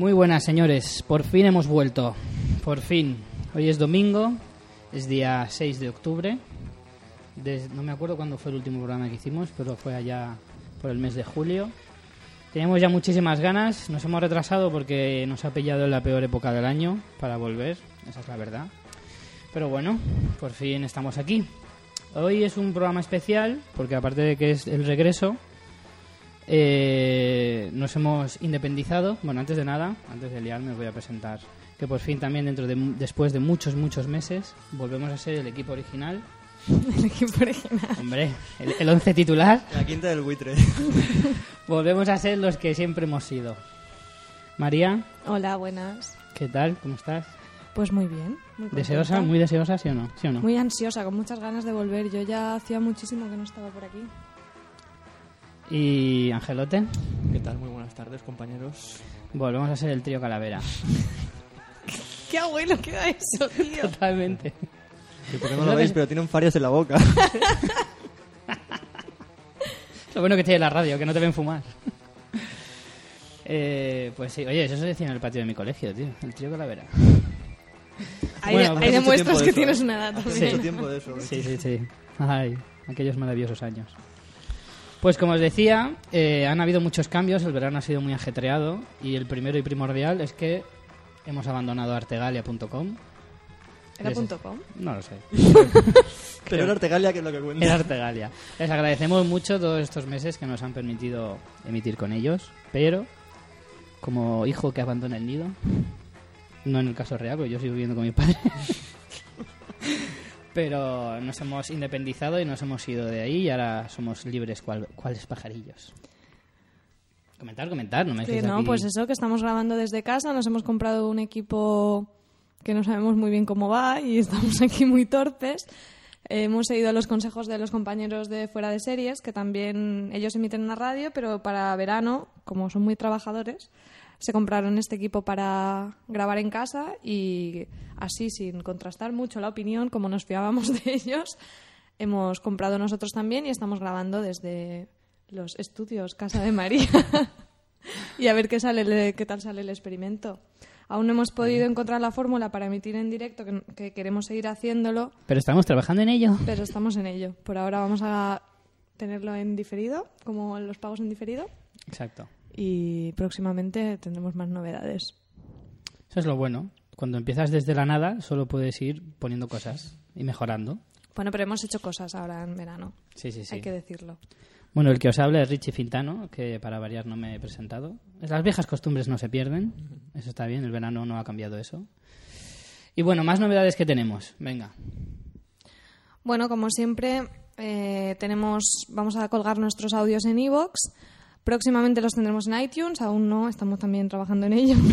Muy buenas, señores. Por fin hemos vuelto. Por fin. Hoy es domingo, es día 6 de octubre. No me acuerdo cuándo fue el último programa que hicimos, pero fue allá por el mes de julio. Teníamos ya muchísimas ganas, nos hemos retrasado porque nos ha pillado en la peor época del año para volver, esa es la verdad. Pero bueno, por fin estamos aquí. Hoy es un programa especial porque aparte de que es el regreso, eh, nos hemos independizado. Bueno, antes de nada, antes de liarme, os voy a presentar que por fin también dentro de después de muchos muchos meses volvemos a ser el equipo original. El equipo original. Hombre, el, el once titular. La quinta del buitre. Volvemos a ser los que siempre hemos sido. María, Hola, buenas. ¿qué tal? ¿Cómo estás? Pues muy bien. muy. ¿Deseosa? ¿Muy deseosa, sí o no? ¿Sí o no? Muy ansiosa, con muchas ganas de volver. Yo ya hacía muchísimo que no estaba por aquí. ¿Y Angelote? ¿Qué tal? Muy buenas tardes, compañeros. Volvemos a ser el trío Calavera. ¡Qué abuelo queda eso, tío! Totalmente. Que por qué no lo veis, pero tienen farias en la boca. Lo bueno que tiene la radio, que no te ven fumar. Eh, pues sí, oye, eso se decía en el patio de mi colegio, tío. El trío Calavera. Ahí, Bueno, hace mucho demuestras tiempo de que eso, tienes ¿eh? una edad también. mucho tiempo de eso. ¿eh? Sí, sí, sí. Ay, aquellos maravillosos años. Pues como os decía, eh, han habido muchos cambios, el verano ha sido muy ajetreado y el primero y primordial es que hemos abandonado artegalia.com. ¿Era Ese- punto .com? No lo sé. Pero era Artegalia que es lo que cuenta. Era Artegalia. Les agradecemos mucho todos estos meses que nos han permitido emitir con ellos, pero como hijo que abandona el nido, no en el caso real, porque yo sigo viviendo con mi padre, pero nos hemos independizado y nos hemos ido de ahí y ahora somos libres cual, cuales pajarillos. Comentar, comentar, no me dejéis no, aquí- pues eso, que estamos grabando desde casa. Nos hemos comprado un equipo que no sabemos muy bien cómo va y estamos aquí muy torpes. Hemos seguido los consejos de los compañeros de fuera de series, que también ellos emiten una radio, pero para verano, como son muy trabajadores, se compraron este equipo para grabar en casa y así, sin contrastar mucho la opinión, como nos fiábamos de ellos, hemos comprado nosotros también y estamos grabando desde los estudios Casa de María. y a ver qué sale, qué tal sale el experimento. Aún no hemos podido encontrar la fórmula para emitir en directo, que, que queremos seguir haciéndolo, Pero estamos trabajando en ello. pero estamos en ello. Por ahora vamos a tenerlo en diferido, como los pagos en diferido, Exacto. Y próximamente tendremos más novedades. Eso es lo bueno. Cuando empiezas desde la nada, solo puedes ir poniendo cosas y mejorando. Bueno, pero hemos hecho cosas ahora en verano, Sí, sí, sí. hay que decirlo. Bueno, el que os habla es Richie Fintano, que para variar no me he presentado. Las viejas costumbres no se pierden, eso está bien, el verano no ha cambiado eso. Y bueno, más novedades que tenemos, venga. Bueno, como siempre, eh, tenemos, vamos a colgar nuestros audios en iVoox. Próximamente los tendremos en iTunes, aún no, estamos también trabajando en ello.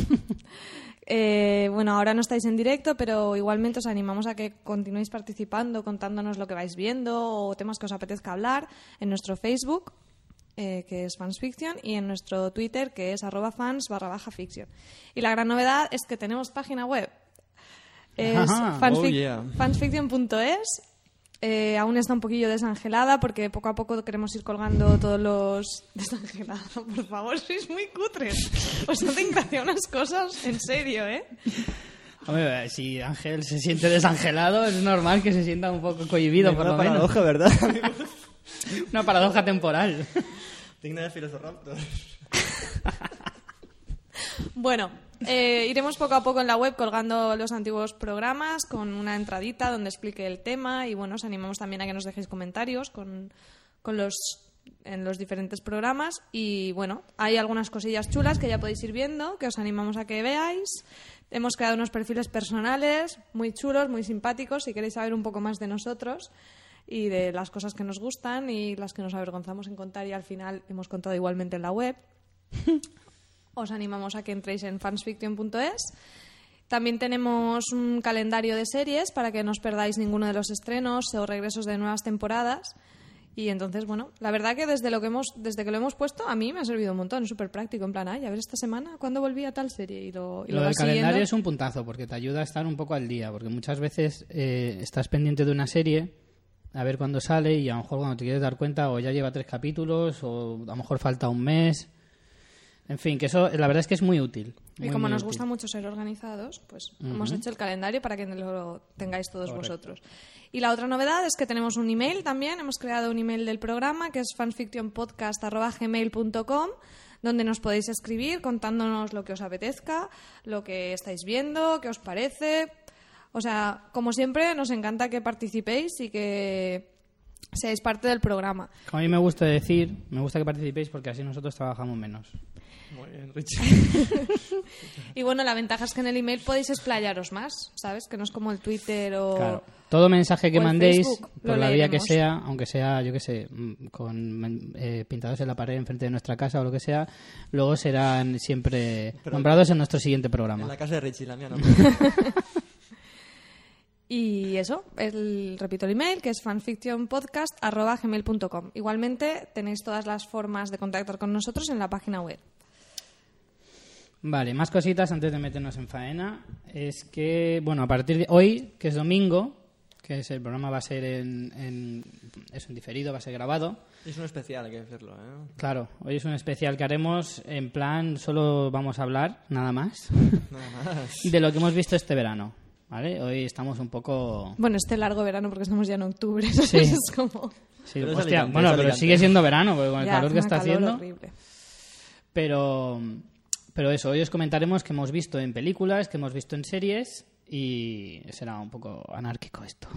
Eh, bueno, ahora no estáis en directo, pero igualmente os animamos a que continuéis participando, contándonos lo que vais viendo o temas que os apetezca hablar en nuestro Facebook, eh, que es Fansfiction, y en nuestro Twitter, que es arroba fans barra baja fiction. Y la gran novedad es que tenemos página web. Es fansfic- Oh, yeah. fansfiction.es. Eh, aún está un poquillo desangelada porque poco a poco queremos ir colgando todos los... Desangelada, por favor, sois muy cutres. Os hacen gracia unas cosas, en serio, ¿eh? Hombre, si Ángel se siente desangelado, es normal que se sienta un poco cohibido, por Una lo menos. paradoja, ¿verdad? Una paradoja temporal. Digna de Filosofraptor. Bueno, eh, iremos poco a poco en la web colgando los antiguos programas con una entradita donde explique el tema y bueno, os animamos también a que nos dejéis comentarios con, con los en los diferentes programas y bueno, hay algunas cosillas chulas que ya podéis ir viendo, que os animamos a que veáis. Hemos creado unos perfiles personales muy chulos, muy simpáticos, si queréis saber un poco más de nosotros y de las cosas que nos gustan y las que nos avergonzamos en contar y al final hemos contado igualmente en la web. Os animamos a que entréis en fansfiction.es. También tenemos un calendario de series para que no os perdáis ninguno de los estrenos o regresos de nuevas temporadas. Y entonces, bueno, la verdad que desde lo que hemos, desde que lo hemos puesto, a mí me ha servido un montón, es súper práctico, en plan, ay, a ver esta semana cuándo volví a tal serie y lo, y Lo vas del calendario siguiendo. es un puntazo porque te ayuda a estar un poco al día, porque muchas veces eh, estás pendiente de una serie a ver cuándo sale y a lo mejor cuando te quieres dar cuenta o ya lleva tres capítulos o a lo mejor falta un mes. En fin, que eso la verdad es que es muy útil. Y como nos útil. gusta mucho ser organizados, pues hemos hecho el calendario para que lo tengáis todos vosotros. Y la otra novedad es que tenemos un email también. Hemos creado un email del programa que es fanfictionpodcast.gmail.com donde nos podéis escribir contándonos lo que os apetezca, lo que estáis viendo, qué os parece. O sea, como siempre, nos encanta que participéis y que seáis parte del programa. A mí me gusta decir, me gusta que participéis porque así nosotros trabajamos menos. Muy bien, Richie. Y bueno, la ventaja es que en el email podéis explayaros más, ¿sabes? Que no es como el Twitter o... Claro. Todo mensaje que mandéis, Facebook, por la vía que sea, aunque sea, yo qué sé, mm, con men- eh, pintados en la pared enfrente de nuestra casa o lo que sea, luego serán siempre nombrados en nuestro siguiente En programa. la casa de Richie, la mía no. Y eso, el, repito el email, que es fanfictionpodcast.gmail.com. Igualmente tenéis todas las formas de contactar con nosotros en la página web. Vale, más cositas antes de meternos en faena. Es que, bueno, a partir de hoy, que es domingo, que es el programa va a ser en, en- es un diferido, va a ser grabado. Es un especial, hay que decirlo, ¿eh? Claro, hoy es un especial que haremos en plan, solo vamos a hablar, nada más, Nada más. de lo que hemos visto este verano. ¿Vale? Hoy estamos un poco... Bueno, este largo verano, porque estamos ya en octubre. Sí. Es como... Sí, Pero es hostia, Alicante, bueno, es pero sigue siendo verano, porque con el Ya, calor que está calor haciendo... horrible. Pero, pero eso, hoy os comentaremos que hemos visto en películas, que hemos visto en series y será un poco anárquico esto.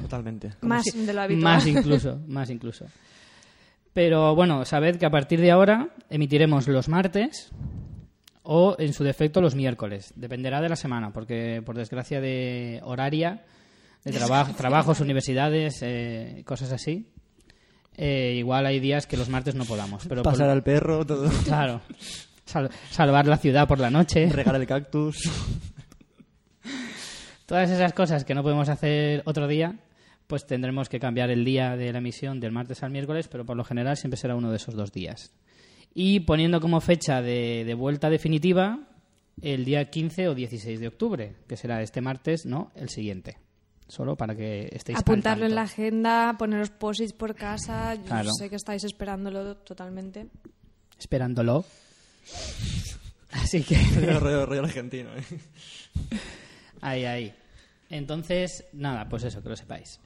Totalmente. Más si- de lo habitual. Más incluso, más incluso. Pero bueno, sabed que a partir de ahora emitiremos los martes o en su defecto los miércoles. Dependerá de la semana, porque por desgracia de horaria, de traba- trabajos, universidades, eh, cosas así, eh, igual hay días que los martes no podamos. Pero por- Pasar al perro, todo. Claro. Sal- salvar la ciudad por la noche. Regar el cactus. Todas esas cosas que no podemos hacer otro día, pues tendremos que cambiar el día de la emisión del martes al miércoles, pero por lo general siempre será uno de esos dos días. Y poniendo como fecha de, de vuelta definitiva el día 15 o 16 de octubre, que será este martes, no el siguiente. Solo para que estéis al Apuntarlo en la agenda, poneros posits por casa. Yo Claro. sé que estáis esperándolo totalmente. Esperándolo. Así que... rollo, rollo argentino, ¿eh? Ahí, ahí. Entonces, nada, pues eso, que lo sepáis.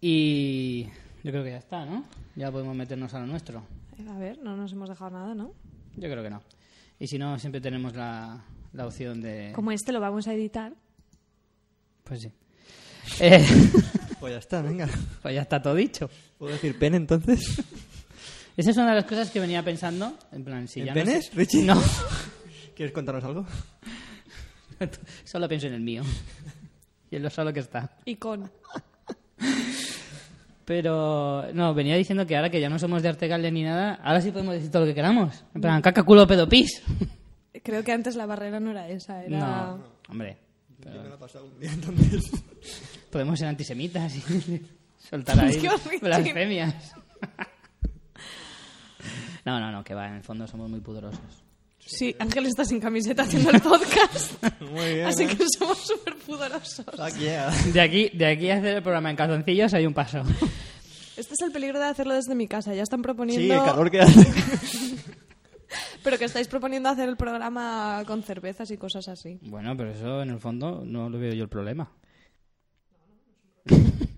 Y yo creo que ya está, ¿no? Ya podemos meternos a lo nuestro. Eh, A ver, no nos hemos dejado nada, ¿no? Yo creo que no. Y si no, siempre tenemos la, la opción de... Como este lo vamos a editar. Pues sí. Eh, Pues ya está, venga. pues ya está todo dicho. ¿Puedo decir pene entonces? Esa es una de las cosas que venía pensando. En plan, si ¿En ya penes, no sé- Richie? No, ¿Quieres contarnos algo? solo pienso en el mío. Y en lo solo que está. Y con. Pero, no, venía diciendo que ahora que ya no somos de Artegalde ni nada, ahora sí podemos decir todo lo que queramos. En plan, caca, culo, pedo, pis. Creo que antes la barrera no era esa, era... No, hombre. Yo me lo he pasado un día entonces. Podemos ser antisemitas y soltar ahí blasfemias. No, no, no, que va, en el fondo somos muy pudorosos. Sí, Ángel está sin camiseta haciendo el podcast. Muy bien. así ¿eh? que somos súper pudorosos. Yeah. De aquí, de aquí a hacer el programa en calzoncillos hay un paso. Este es el peligro de hacerlo desde mi casa. Ya están proponiendo... Sí, el calor que hace. Pero que estáis proponiendo hacer el programa con cervezas y cosas así. Bueno, pero eso en el fondo no lo veo yo el problema.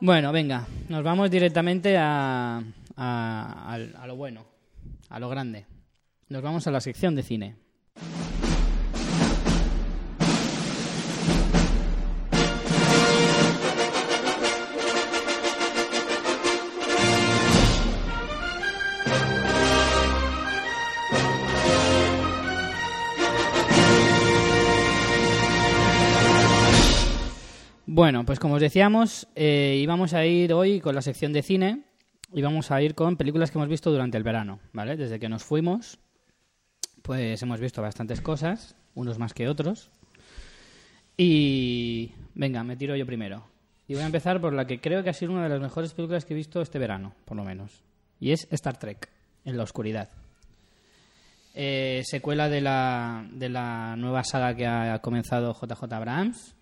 Bueno, venga, nos vamos directamente a, a, lo bueno, a lo grande. Nos vamos a la sección de cine. Bueno, pues como os decíamos, eh, íbamos a ir hoy con la sección de cine y vamos a ir con películas que hemos visto durante el verano, ¿vale? Desde que nos fuimos, pues hemos visto bastantes cosas, unos más que otros. Y venga, me tiro yo primero. Y voy a empezar por la que creo que ha sido una de las mejores películas que he visto este verano, por lo menos. Y es Star Trek, en la oscuridad. Eh, secuela de la, de la nueva saga que ha comenzado JJ Abrams,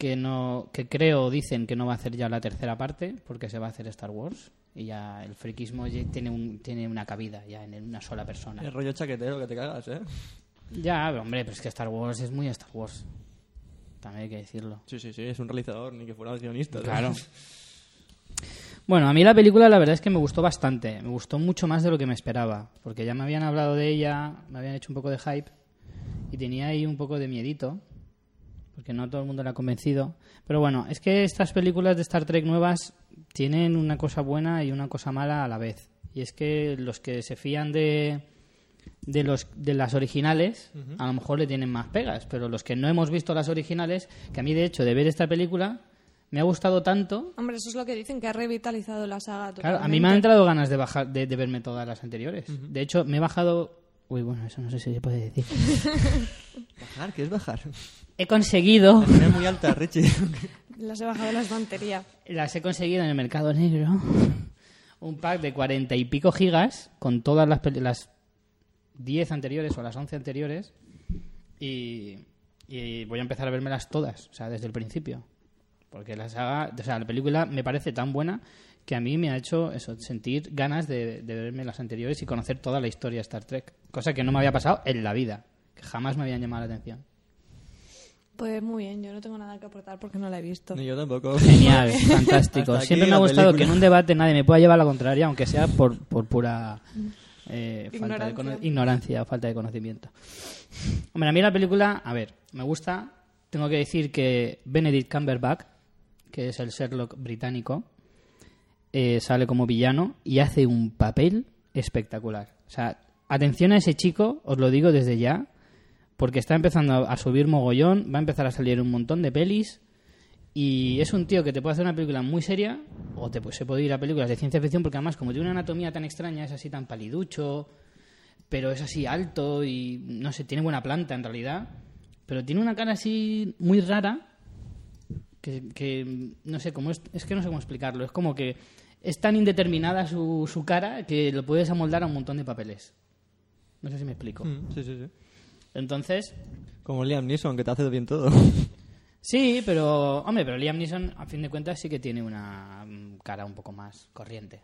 que no que creo dicen que no va a hacer ya la tercera parte porque se va a hacer Star Wars y ya el friquismo ya tiene un, tiene una cabida ya en una sola persona. El rollo chaquetero que te cagas, ¿eh? Ya, hombre, pero es que Star Wars es muy Star Wars. También hay que decirlo. Sí, sí, sí, es un realizador, ni que fuera guionista. ¿sabes? Claro. Bueno, a mí la película la verdad es que me gustó bastante. Me gustó mucho más de lo que me esperaba. Porque ya me habían hablado de ella, me habían hecho un poco de hype. Y tenía ahí un poco de miedito. Porque no todo el mundo la ha convencido. Pero bueno, es que estas películas de Star Trek nuevas tienen una cosa buena y una cosa mala a la vez. Y es que los que se fían de, de, los, de las originales, a lo mejor le tienen más pegas. Pero los que no hemos visto las originales, que a mí de hecho de ver esta película me ha gustado tanto Hombre, eso es lo que dicen, que ha revitalizado la saga. Claro, a mí totalmente. me han entrado ganas de bajar, de, de verme todas las anteriores. De hecho, me he bajado. Uy, bueno, eso no sé si se puede decir. ¿Bajar? ¿Qué es bajar? He conseguido, muy alta, Richie. Las he bajado de la estantería. las he conseguido en el mercado negro. Un pack de cuarenta y pico gigas con todas las, peli- las 10 anteriores o las 11 anteriores. Y, y voy a empezar a vérmelas todas, o sea, desde el principio. Porque la saga, o sea, la película me parece tan buena que a mí me ha hecho eso, sentir ganas de, de verme las anteriores y conocer toda la historia de Star Trek. Cosa que no me había pasado en la vida, que jamás me habían llamado la atención. Pues muy bien, yo no tengo nada que aportar porque no la he visto. Ni yo tampoco. Genial, fantástico. Siempre me ha gustado que película. en un debate nadie me pueda llevar la contraria, aunque sea por, por pura eh, falta de Ignorancia. cono- ignorancia o falta de conocimiento. Hombre, a mí la película, a ver, me gusta. Tengo que decir que Benedict Cumberbatch, que es el Sherlock británico, eh, sale como villano y hace un papel espectacular. O sea, atención a ese chico, os lo digo desde ya, porque está empezando a, subir mogollón, va a empezar a salir un montón de pelis y es un tío que te puede hacer una película muy seria o te, pues, se puede ir a películas de ciencia ficción porque además como tiene una anatomía tan extraña, es así tan paliducho, pero es así alto y no sé, tiene buena planta en realidad, pero tiene una cara así muy rara que, que, no sé cómo es, es que no sé cómo explicarlo, es como que es tan indeterminada su, su cara que lo puedes amoldar a un montón de papeles. No sé si me explico. Mm, Sí, sí, sí. Entonces, Como Liam Neeson, que te hace bien todo. Sí, pero, hombre, pero Liam Neeson, a fin de cuentas, sí que tiene una mm, cara un poco más corriente.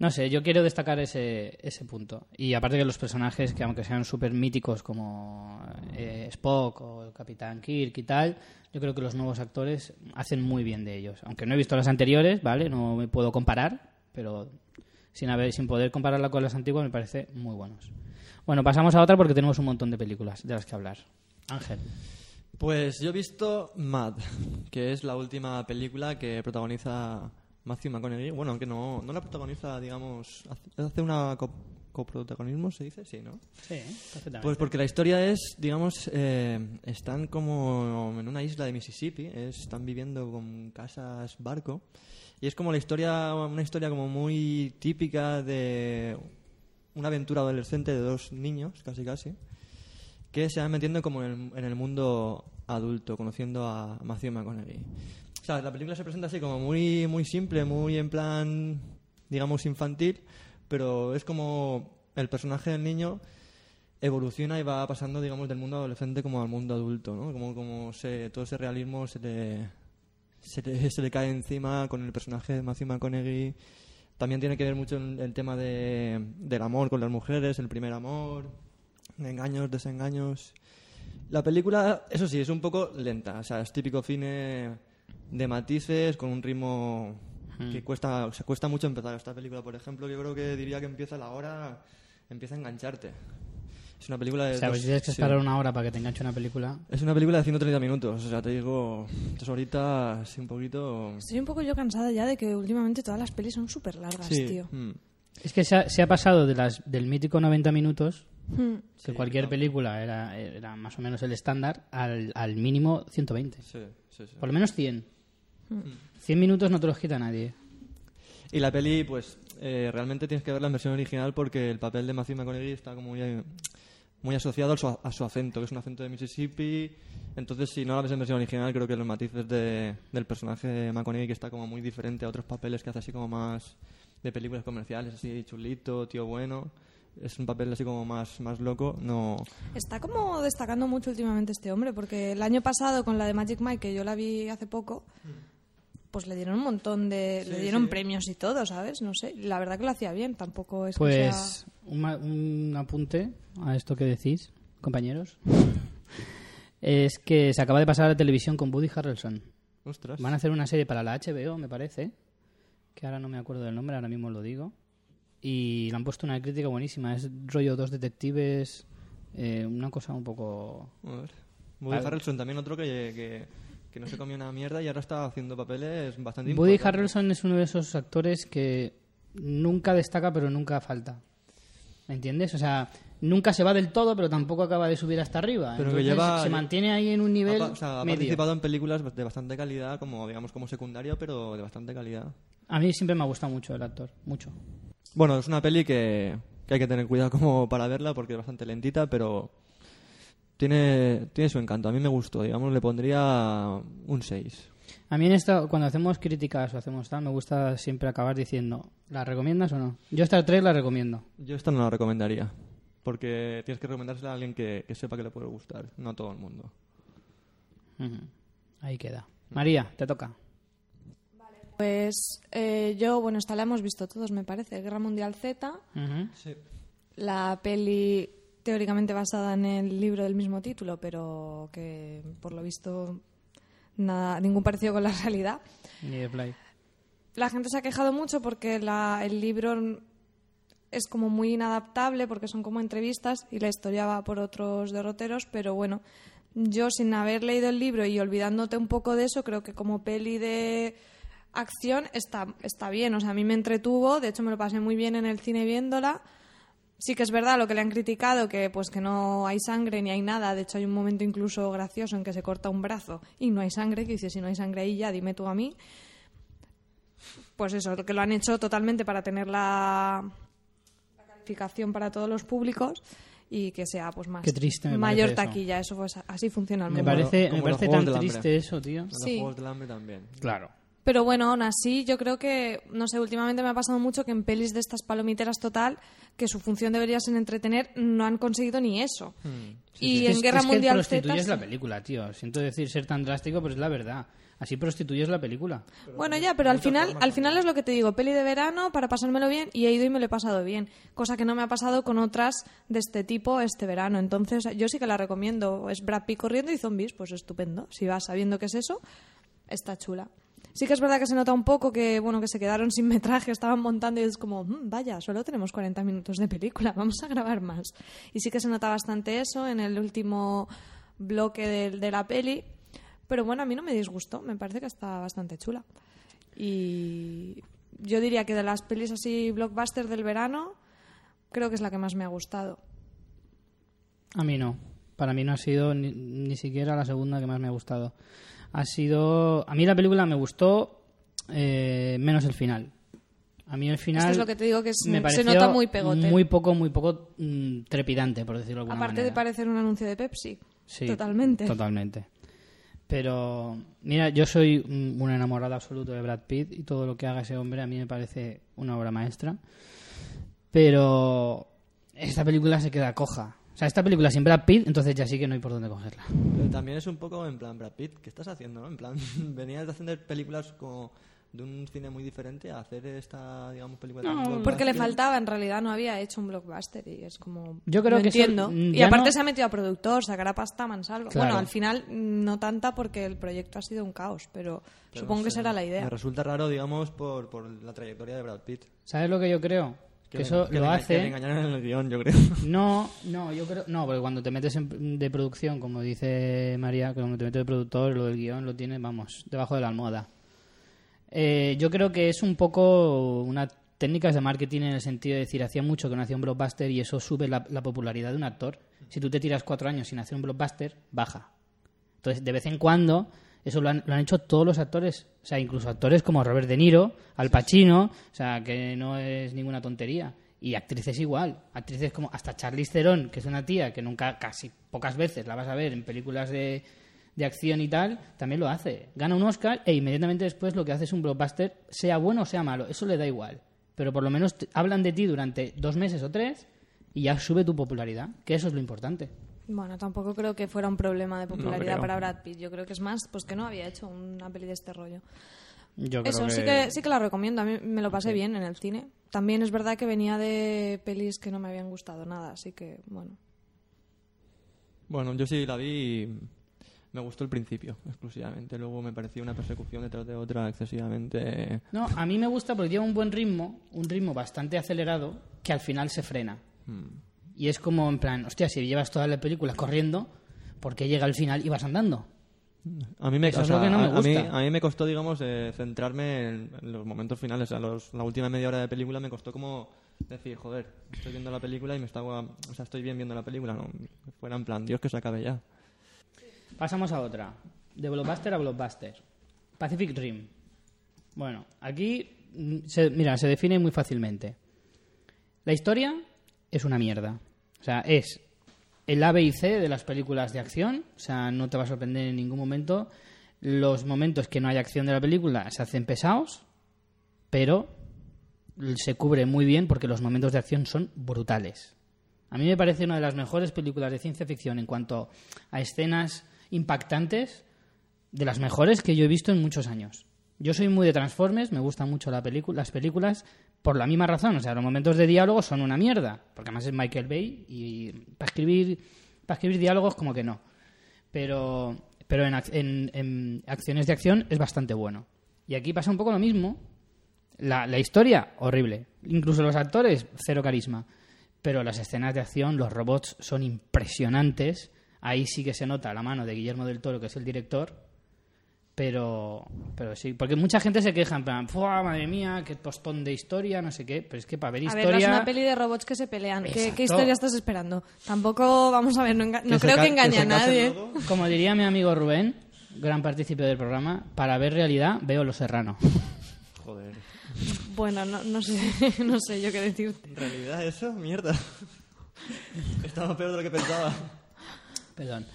No sé, yo quiero destacar ese, ese punto. Y aparte que los personajes, que aunque sean súper míticos como eh, Spock o el Capitán Kirk y tal, yo creo que los nuevos actores hacen muy bien de ellos. Aunque no he visto las anteriores, ¿vale? No me puedo comparar, pero sin, haber, sin poder compararla con las antiguas me parece muy buenos. Bueno, pasamos a otra porque tenemos un montón de películas de las que hablar. Ángel. Pues yo he visto Mad, que es la última película que protagoniza Matthew McConaughey. Bueno, aunque no, no la protagoniza, digamos, hace- hace una co- coprotagonismo, ¿se dice? Sí, ¿no? Sí, perfectamente. Pues porque la historia es, digamos, eh, están como en una isla de Mississippi, es- están viviendo con casas barco y es como la historia, una historia como muy típica de una aventura adolescente de dos niños, casi casi, que se van metiendo como en el, en el mundo adulto, conociendo a Matthew McConaughey. La película se presenta así como muy, muy simple, muy en plan, digamos, infantil, pero es como el personaje del niño evoluciona y va pasando, digamos, del mundo adolescente como al mundo adulto, ¿no? Como, como se, todo ese realismo se le, se, le, cae encima con el personaje de Matthew McConaughey. También tiene que ver mucho el, el tema de, del amor con las mujeres, el primer amor, engaños, desengaños. La película, eso sí, es un poco lenta, o sea, es típico cine de matices, con un ritmo que cuesta, se cuesta mucho empezar esta película, por ejemplo, yo creo que diría que empieza la hora, empieza a engancharte. Es una película de O sea, dos- pues tienes que sí. esperar una hora para que te enganche una película. Es una película de 130 minutos, o sea, te digo, dos horitas y un poquito... Estoy un poco yo cansada ya de que últimamente todas las pelis son súper largas, Sí, tío. mm. Es que se ha, se ha pasado de las, del mítico 90 minutos, Hmm. que cualquier película era, era más o menos el estándar, al, al mínimo 120. Sí, sí, sí. Por lo menos 100. 100 minutos no te los quita nadie. Y la peli, pues, eh, realmente tienes que verla en versión original porque el papel de Matthew McConaughey está como muy, muy asociado a su, a su acento, que es un acento de Mississippi. Entonces, si no la ves en versión original, creo que los matices de- del personaje de McConaughey, que está como muy diferente a otros papeles que hace así como más de películas comerciales, así chulito, tío bueno. Es un papel así como más, más loco, no... Está como destacando mucho últimamente este hombre, porque el año pasado con la de Magic Mike, que yo la vi hace poco, pues le dieron un montón de... le dieron premios y todo, ¿sabes? No sé, la verdad que lo hacía bien, tampoco es que Pues sea... un, ma- un apunte a esto que decís, compañeros. es que se acaba de pasar a la televisión con Woody Harrelson. Ostras. Van a hacer una serie para la HBO, me parece. Que ahora no me acuerdo del nombre, ahora mismo lo digo. Y le han puesto una crítica buenísima. Es rollo dos detectives. eh, una cosa un poco. A ver. Woody A ver. Harrelson también otro que, que, que no se comió una mierda y ahora está haciendo papeles bastante Woody importantes. Harrelson es uno de esos actores que nunca destaca, pero nunca falta. ¿Me entiendes? O sea, nunca se va del todo, pero tampoco acaba de subir hasta arriba. Pero que Entonces, lleva- se mantiene ahí en un Ha, nivel pa- o sea, ha medio. participado en películas de bastante calidad, como digamos como secundario, pero de bastante calidad. A mí siempre me ha gustado mucho el actor, mucho. Bueno, es una peli que, que hay que tener cuidado como para verla porque es bastante lentita, pero tiene, tiene su encanto. A mí me gustó, digamos, le pondría un 6. A mí en esto, cuando hacemos críticas o hacemos tal, me gusta siempre acabar diciendo, ¿la recomiendas o no? Yo Star Trek la recomiendo. Yo esta no la recomendaría, porque tienes que recomendársela a alguien que, que sepa que le puede gustar, no a todo el mundo. Ahí queda. María, te toca. Pues eh, yo, bueno, esta la hemos visto todos, me parece, Guerra Mundial Z, la peli teóricamente basada en el libro del mismo título, pero que por lo visto nada, ningún parecido con la realidad. Ni de Play. La gente se ha quejado mucho porque la- el libro es como muy inadaptable porque son como entrevistas y la historia va por otros derroteros, pero bueno, yo sin haber leído el libro y olvidándote un poco de eso, creo que como peli de acción está, está bien, o sea, a mí me entretuvo, de hecho me lo pasé muy bien en el cine viéndola. Sí que es verdad lo que le han criticado, que pues que no hay sangre ni hay nada. De hecho, hay un momento incluso gracioso en que se corta un brazo y no hay sangre, que dice, si no hay sangre ahí ya, dime tú a mí pues eso, que lo han hecho totalmente para tener la, la calificación para todos los públicos y que sea pues más Qué triste me mayor parece eso. taquilla. Eso pues así funciona el Me mundo. parece, como me los parece Juegos tan triste eso, tío. Los Sí. Juegos del Hambre también. Claro. Pero bueno, aún así, yo creo que, no sé, últimamente me ha pasado mucho que en pelis de estas palomiteras total, que su función debería ser entretener, no han conseguido ni eso. y Es que en es- Guerra es que Mundial Z. prostituyes la película, tío. Siento decir ser tan drástico, pero es la verdad. Así prostituyes la película. Bueno, ya, pero al final, al final es lo que te digo, peli de verano para pasármelo bien y he ido y me lo he pasado bien, cosa que no me ha pasado con otras de este tipo este verano. Entonces, yo sí que la recomiendo. Es Brad Pitt corriendo y zombies, pues estupendo. Si vas sabiendo qué es eso, está chula. Sí que es verdad que se nota un poco que, bueno, que se quedaron sin metraje, estaban montando y es como, "Mm, vaya, solo tenemos 40 minutos de película, vamos a grabar más. Y sí que se nota bastante eso en el último bloque de, la peli. Pero bueno, a mí no me disgustó, me parece que está bastante chula. Y yo diría que de las pelis así blockbuster del verano, creo que es la que más me ha gustado. A mí no. Para mí no ha sido ni, ni siquiera la segunda que más me ha gustado. Ha sido... A mí la película me gustó eh, menos el final. A mí el final... Es que es lo que te digo, que es- me se nota muy pegote. Muy poco, muy poco mm, trepidante, por decirlo de alguna Aparte de parecer un anuncio de Pepsi. Sí, Totalmente. Totalmente. Pero, mira, yo soy un un enamorado absoluto de Brad Pitt y todo lo que haga ese hombre a mí me parece una obra maestra. Pero esta película se queda coja. O sea, esta película sin Brad Pitt, entonces ya sí que no hay por dónde cogerla. Pero también es un poco en plan, Brad Pitt, ¿qué estás haciendo? no? En plan, venías de hacer películas como de un cine muy diferente a hacer esta, digamos, película tan Porque le blockbuster. faltaba, en realidad no había hecho un blockbuster y es como... Yo creo lo que entiendo. y aparte no- se ha metido a productor, sacará pasta a mansalva. Claro. Bueno, al final no tanta porque el proyecto ha sido un caos, pero, Pero supongo no que sé, será la idea. Me resulta raro, digamos, por, por la trayectoria de Brad Pitt. ¿Sabes lo que yo creo? Que, eso que lo le- Que le hace... engañaron en el guion, yo creo. No, no, yo creo... No, porque cuando te metes en- de producción, como dice María, cuando te metes de productor, lo del guion lo tiene, vamos, debajo de la almohada. Eh, yo creo que es un poco una técnicas de marketing en el sentido de decir, hacía mucho que no hacía un blockbuster y eso sube la, la popularidad de un actor. Si tú te tiras cuatro años sin hacer un blockbuster, baja. Entonces, de vez en cuando, eso lo han, lo han hecho todos los actores. O sea, incluso actores como Robert De Niro, Al Pacino, o sea, que no es ninguna tontería. Y actrices igual. Actrices como hasta Charlize Theron, que es una tía que nunca, casi pocas veces la vas a ver en películas de, de acción y tal, también lo hace. Gana un Oscar e inmediatamente después lo que hace es un blockbuster, sea bueno o sea malo. Eso le da igual. Pero por lo menos hablan de ti durante dos meses o tres y ya sube tu popularidad, que eso es lo importante. Bueno, tampoco creo que fuera un problema de popularidad para Brad Pitt. Yo creo que es más pues que no había hecho una peli de este rollo. Yo creo Eso que... sí que sí que la recomiendo. A mí me lo pasé bien en el cine. También es verdad que venía de pelis que no me habían gustado nada, así que bueno. Bueno, yo sí la vi y me gustó el principio, exclusivamente. Luego me pareció una persecución detrás de otra excesivamente... No, a mí me gusta porque lleva un buen ritmo, un ritmo bastante acelerado, que al final se frena. Y es como en plan, hostia, si llevas toda la película corriendo, ¿por qué llega al final y vas andando? A mí me, o sea, no me a- mí-. A, mí, me costó, digamos, eh, centrarme en, en los momentos finales. O sea, los- la última media hora de película me costó como decir, joder, estoy viendo la película y me estaba... O sea, estoy bien viendo la película. No, fuera en plan, Dios, que se acabe ya. Pasamos a otra. De blockbuster a blockbuster. Pacific Rim. Bueno, aquí, mm, se- mira, se define muy fácilmente. La historia es una mierda. O sea, es el A, y C de las películas de acción. O sea, no te va a sorprender en ningún momento. Los momentos que no hay acción de la película se hacen pesados, pero se cubre muy bien porque los momentos de acción son brutales. A mí me parece una de las mejores películas de ciencia ficción en cuanto a escenas impactantes, de las mejores que yo he visto en muchos años. Yo soy muy de Transformers, me gustan mucho las películas por la misma razón. O sea, los momentos de diálogo son una mierda, porque además es Michael Bay y para escribir, para escribir diálogos como que no. Pero, pero en, en- en acciones de acción es bastante bueno. Y aquí pasa un poco lo mismo. La, la historia, horrible. Incluso los actores, cero carisma. Pero las escenas de acción, los robots son impresionantes. Ahí sí que se nota la mano de Guillermo del Toro, que es el director. Pero, pero sí, porque mucha gente se queja en plan, "Fua, madre mía, que postpone de historia, no sé qué. Pero es que para ver A ver, historia. no es una peli de robots que se pelean. ¿Qué, historia estás esperando? Tampoco, vamos a ver, no, enga- no Que se creo que engañe que a nadie. Como diría mi amigo Rubén, gran partícipe del programa, para ver realidad veo Los Serrano. Joder. Bueno, no, no sé, no sé yo qué decirte. ¿En realidad eso? Mierda. Estaba peor de lo que pensaba. Perdón.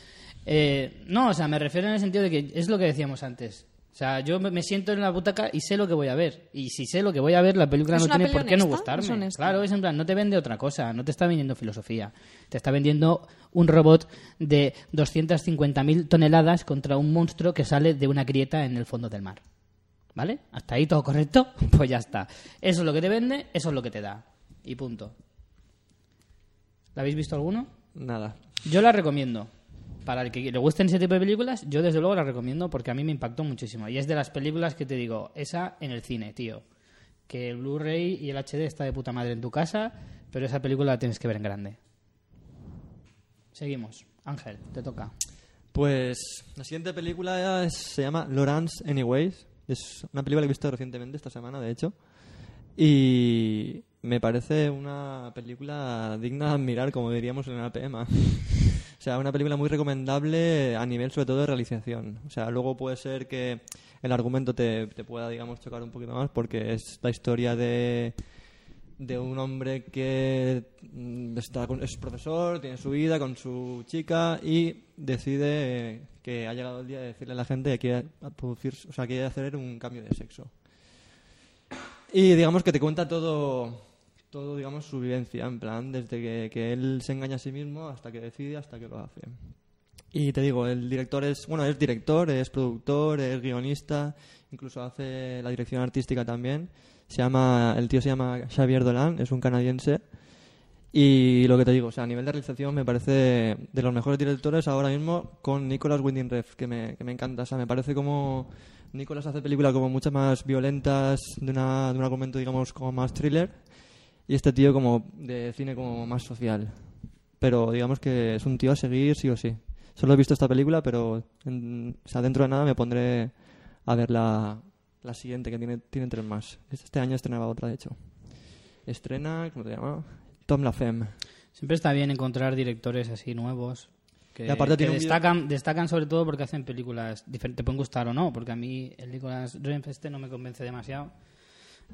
Eh, no, o sea, me refiero en el sentido de que es lo que decíamos antes. O sea, yo me siento en la butaca y sé lo que voy a ver. Y si sé lo que voy a ver, la película ¿Es no tiene por qué no gustarme. Claro, es en plan, no te vende otra cosa, no te está vendiendo filosofía. Te está vendiendo un robot de 250.000 toneladas contra un monstruo que sale de una grieta en el fondo del mar. ¿Vale? ¿Hasta ahí todo correcto? Pues ya está. Eso es lo que te vende, eso es lo que te da. Y punto. ¿La habéis visto alguno? Nada. Yo la recomiendo. Para el que le gusten ese tipo de películas, yo desde luego la recomiendo porque a mí me impactó muchísimo. Y es de las películas que te digo, esa en el cine, tío. Que el Blu-ray y el HD está de puta madre en tu casa, pero esa película la tienes que ver en grande. Seguimos. Ángel, te toca. Pues la siguiente película se llama Lawrence Anyways. Es una película que he visto recientemente, esta semana, de hecho. Y me parece una película digna de admirar, como diríamos en la APM. Sea, una película muy recomendable a nivel sobre todo de realización. O sea, luego puede ser que el argumento te, te pueda, digamos, chocar un poquito más porque es la historia de, de un hombre que mm, está es profesor, tiene su vida con su chica y decide que ha llegado el día de decirle a la gente que quiere, producir, o sea, quiere hacer un cambio de sexo. Y digamos que te cuenta todo, todo digamos, su vivencia, en plan, desde que, que él se engaña a sí mismo hasta que decide, hasta que lo hace. Y te digo, el director es, bueno, es director, es productor, es guionista, incluso hace la dirección artística también. Se llama, el tío se llama Xavier Dolan, es un canadiense. Y lo que te digo, o sea, a nivel de realización me parece de los mejores directores ahora mismo con Nicolas Winding Refn, que me, que me encanta. O sea, me parece como Nicolas hace películas como muchas más violentas, de, una, de un argumento, digamos, como más thriller. Y este tío como de cine como más social. Pero digamos que es un tío a seguir sí o sí. Solo he visto esta película, pero en- o sea, dentro de nada me pondré a ver la, la siguiente, que tiene, tiene tres más. Este año estrenaba otra, de hecho. estrena, ¿cómo se llama? Tom La Femme. Siempre está bien encontrar directores así nuevos. Que, aparte que destacan, destacan sobre todo porque hacen películas diferentes. Te pueden gustar o no, porque a mí el Nicolas Renf este no me convence demasiado.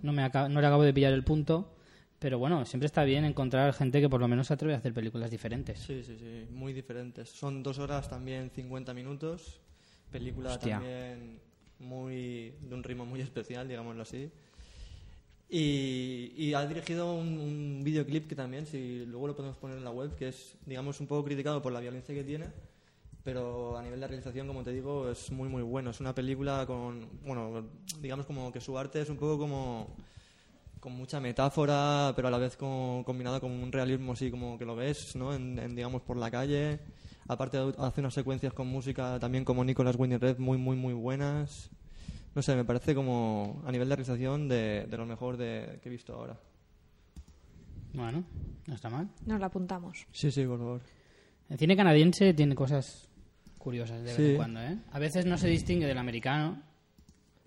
No, me no le acabo de pillar el punto. Pero bueno, siempre está bien encontrar gente que por lo menos se atreve a hacer películas diferentes. Sí, sí, sí, muy diferentes. Son dos horas también 50 minutos. Película Hostia. también muy de un ritmo muy especial, digámoslo así. Y, y ha dirigido un, un videoclip que también, si luego lo podemos poner en la web, que es, digamos, un poco criticado por la violencia que tiene, pero a nivel de realización, como te digo, es muy, muy bueno. Es una película con, bueno, digamos como que su arte es un poco como con mucha metáfora, pero a la vez con, combinada con un realismo así como que lo ves, ¿no? En, en, digamos por la calle. Aparte hace unas secuencias con música también como Nicolas Winding Red muy muy muy buenas. No sé, me parece como a nivel de realización de, de lo mejor de, que he visto ahora. Bueno, no está mal. Nos la apuntamos. Sí, sí, por favor. El cine canadiense tiene cosas curiosas de vez Sí. en cuando, ¿eh? A veces no se distingue del americano.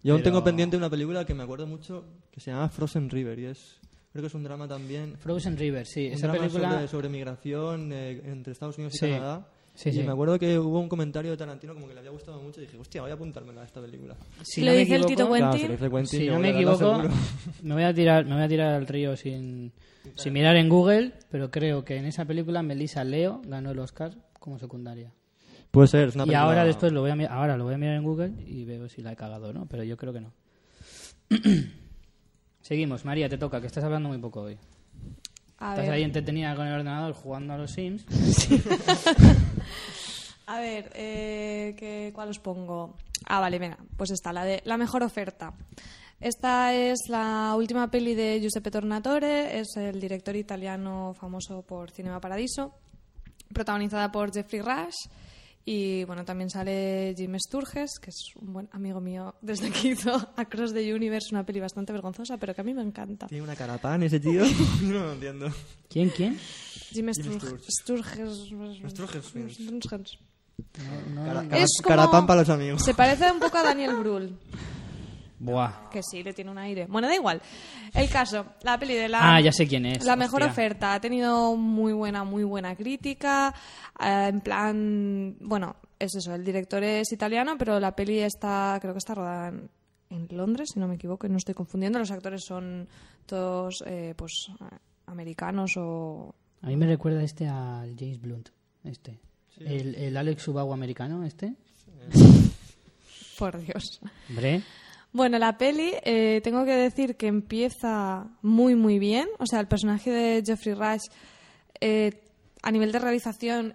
Yo aún Pero- tengo pendiente una película que me acuerdo mucho que se llama Frozen River y es creo que es un drama también. Frozen River, sí. un Esa drama película... sobre, sobre migración eh, entre Estados Unidos y Sí. Canadá. Sí, y sí. me acuerdo que hubo un comentario de Tarantino como que le había gustado mucho y dije, hostia, voy a apuntármela a esta película. Si Lo no me dice el equivoco- Tito Quentin. Claro, si lo dice Quentin, Si yo no me equivoco, me voy a tirar, me voy a tirar al río sin, sin mirar en Google, pero creo que en esa película Melissa Leo ganó el Oscar como secundaria. Puede ser, es una Y película... ahora después lo voy a mi- ahora lo voy a mirar en Google y veo si la he cagado o no, pero yo creo que no. Seguimos, María, te toca, que estás hablando muy poco hoy. A Estás ver, ahí entretenida con el ordenador jugando a los Sims. a ver eh, ¿qué- ¿cuál os pongo? Ah, vale, venga, pues esta, la de la mejor oferta. Esta es la última peli de Giuseppe Tornatore, es el director italiano famoso por Cinema Paradiso, protagonizada por Jeffrey Rush y bueno, también sale Jim Sturges, que es un buen amigo mío desde que hizo Across the Universe, una peli bastante vergonzosa, pero que a mí me encanta. Tiene una carapán ese tío. no lo entiendo. ¿Quién, quién? Jim Sturges. Sturges. Sturges. Sturges. No, no- Cara- Es cara- como- Carapán para los amigos. Se parece un poco a Daniel Brühl. Buah. Que sí, le tiene un aire. Bueno, da igual. El caso, la peli de la... Ah, ya sé quién es. La mejor hostia. oferta. Ha tenido muy buena, muy buena crítica. eh, en plan... Bueno, es eso. El director es italiano, pero la peli está... Creo que está rodada en, en Londres, si no me equivoco. y No estoy confundiendo. Los actores son todos, eh, pues, americanos o... A mí me recuerda este al James Blunt, este. El, el Alex Subago americano, este. Por Dios. Hombre, Bueno, la peli, eh, tengo que decir que empieza muy, muy bien. O sea, el personaje de Jeffrey Rush, eh, a nivel de realización,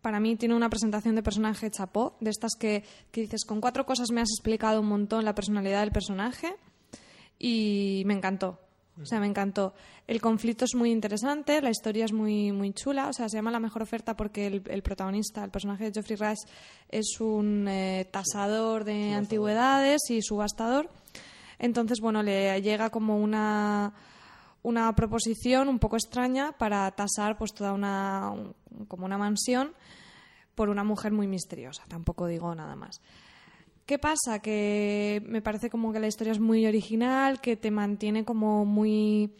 para mí tiene una presentación de personaje chapó, de estas que, que dices, con cuatro cosas me has explicado un montón la personalidad del personaje y me encantó. O sea, me encantó. El conflicto es muy interesante, la historia es muy, muy chula. O sea, se llama La Mejor Oferta porque el, el protagonista, el personaje de Geoffrey Rush, es un eh, tasador de antigüedades y subastador. Entonces, bueno, le llega como una, una proposición un poco extraña para tasar pues toda una, un- como una mansión por una mujer muy misteriosa. Tampoco digo nada más. ¿Qué pasa? Que me parece como que la historia es muy original, que te mantiene como muy...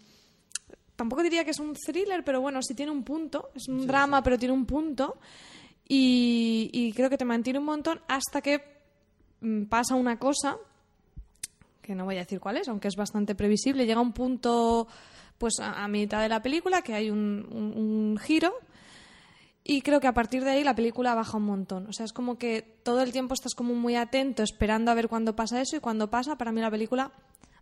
Tampoco diría que es un thriller, pero bueno, sí tiene un punto. Es un drama, pero tiene un punto. Y, y creo que te mantiene un montón hasta que mm, pasa una cosa, que no voy a decir cuál es, aunque es bastante previsible. Llega un punto, pues a, a mitad de la película, que hay un, un- un giro y creo que a partir de ahí la película baja un montón. O sea, es como que todo el tiempo estás como muy atento, esperando a ver cuándo pasa eso, y cuando pasa, para mí la película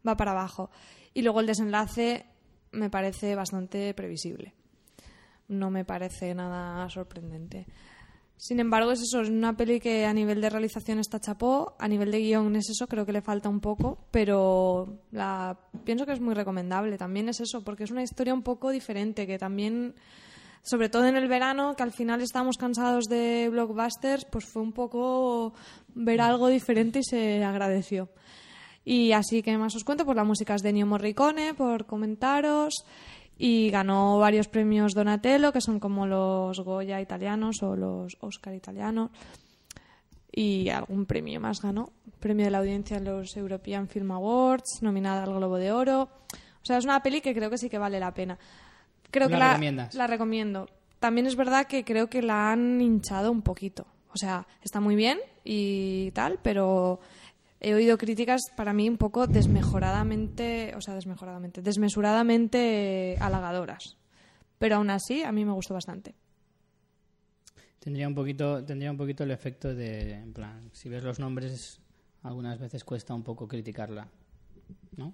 va para abajo. Y luego el desenlace me parece bastante previsible. No me parece nada sorprendente. Sin embargo, es eso, es una peli que a nivel de realización está chapó, a nivel de guion es eso, creo que le falta un poco, pero la pienso que es muy recomendable. También es eso, porque es una historia un poco diferente, que también sobre todo en el verano, que al final estábamos cansados de blockbusters, pues fue un poco ver algo diferente y se agradeció. Y así que más os cuento, pues la música es de Ennio Morricone, por comentaros, y ganó varios premios Donatello, que son como los Goya italianos o los Oscar italianos, y algún premio más ganó. Premio de la audiencia en los European Film Awards, nominada al Globo de Oro. O sea, es una peli que creo que sí que vale la pena. Creo ¿La que la, recomiendas? la recomiendo. También es verdad que creo que la han hinchado un poquito. O sea, está muy bien y tal, pero he oído críticas para mí un poco desmejoradamente, o sea, desmejoradamente, desmesuradamente halagadoras. Pero aún así, a mí me gustó bastante. Tendría un poquito, tendría un poquito el efecto de, en plan, si ves los nombres, algunas veces cuesta un poco criticarla, ¿no?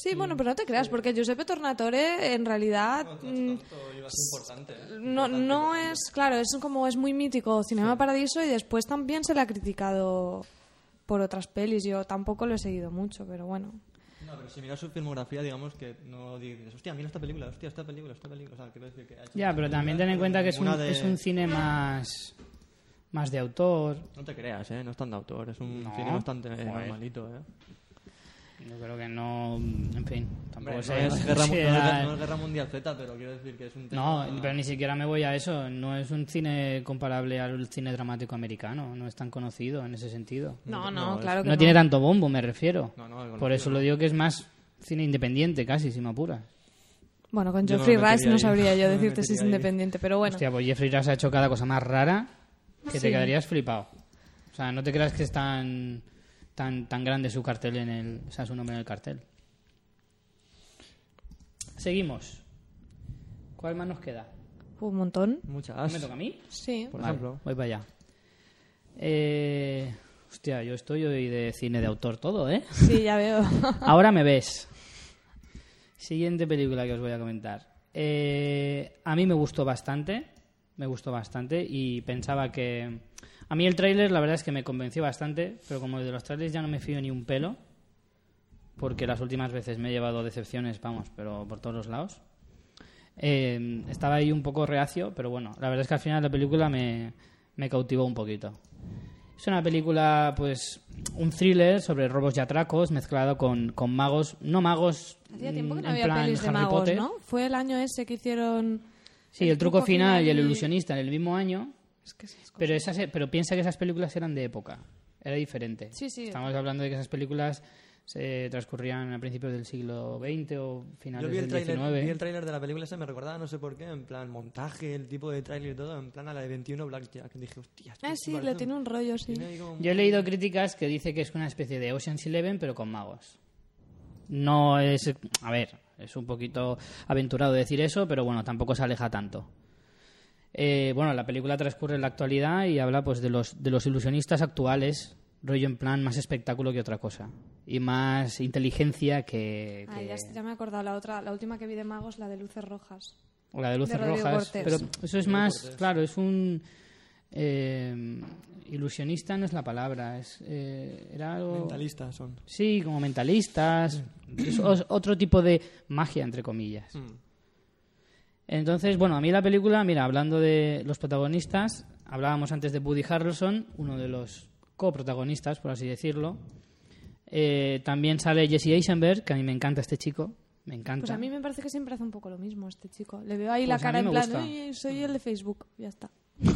Sí, bueno, pero no te creas, porque Giuseppe Tornatore en realidad mm, no, no es, claro, es como es muy mítico Cinema Paradiso y después también se le ha criticado por otras pelis. Yo tampoco lo he seguido mucho, pero bueno. No, pero si miras su filmografía, digamos que no dices, hostia, mira esta película, hostia, esta película, esta película. O sea, quiero decir que ha hecho Ya, pero también ten en cuenta que es un, de- es un cine más, más de autor. No te creas, ¿eh? No es tan de autor, es un No, cine bastante eh, normalito, ¿eh? Yo creo que no, en fin, tampoco sé. no, es guerra, mu- no, es, no Guerra Mundial Z, pero quiero decir que es un No, tema... pero ni siquiera me voy a eso. No es un cine comparable al cine dramático americano. No es tan conocido en ese sentido. No, No, no, es- claro que No tiene tanto bombo, me refiero. No, no, Por eso lo digo que es más cine independiente, casi, si me apuras. Bueno, con no Rice metería no ahí. sabría yo No me decirte si es independiente, pero bueno. Hostia, pues Jeffrey Rush ha hecho cada cosa más rara que te quedarías flipado. O sea, no te creas que es tan, tan, tan grande su cartel en el... O sea, su nombre en el cartel. Seguimos. ¿Cuál más nos queda? Un montón. Muchas. ¿Me toca a mí? Sí. Por Vale, ejemplo. voy para allá. Eh, hostia, yo estoy hoy de cine de autor todo, ¿eh? Sí, ya veo. Ahora me ves. Siguiente película que os voy a comentar. Eh, a mí me gustó bastante, me gustó bastante y pensaba que... A mí el tráiler la verdad es que me convenció bastante, pero como de los trailers ya no me fío ni un pelo, porque las últimas veces me he llevado decepciones, vamos, pero por todos los lados. Eh, estaba ahí un poco reacio, pero bueno, la verdad es que al final la película me, me cautivó un poquito. Es una película, pues, un thriller sobre robos y atracos mezclado con, con magos, no magos. Hacía tiempo que no en había pelis de Harry magos, Potter. ¿no? Fue el año ese que hicieron... Sí, el, truco, final y el ilusionista en el mismo año, Es que esas cosas- pero, esas, pero piensa que esas películas eran de época, era diferente. Sí, sí. Estamos hablando de que esas películas se transcurrían a principios del siglo XX o finales Yo vi el, del tráiler, XIX. vi el tráiler de la película esa, me recordaba, no sé por qué, en plan montaje, el tipo de tráiler y todo, en plan a la de 21 Blackjack. Dije, hostia, Ah, sí, le tiene un rollo, sí. Yo he leído críticas que dice que es una especie de Ocean's Eleven, pero con magos. No es. A ver, es un poquito aventurado decir eso, pero bueno, tampoco se aleja tanto. Eh, bueno, la película transcurre en la actualidad y habla pues de los, de los ilusionistas actuales, rollo en plan más espectáculo que otra cosa. Y más inteligencia que. Ah, que- ya, ya me he acordado. La, otra, la última que vi de magos, la de luces rojas. o la de luces de rojas. Cortés. Pero eso es más. Claro, es un. eh, ilusionista no es la palabra, es, eh, era algo... Mentalistas son. Sí, como mentalistas. Es os- otro tipo de magia, entre comillas. Mm. Entonces, bueno, a mí la película, mira, hablando de los protagonistas, hablábamos antes de Woody Harrelson, uno de los coprotagonistas, por así decirlo. Eh, también sale Jesse Eisenberg, que a mí me encanta este chico. Me encanta. Pues a mí me parece que siempre hace un poco lo mismo este chico. Le veo ahí Pues la cara en plan, gusta. "Oye, soy el de Facebook. Ya está.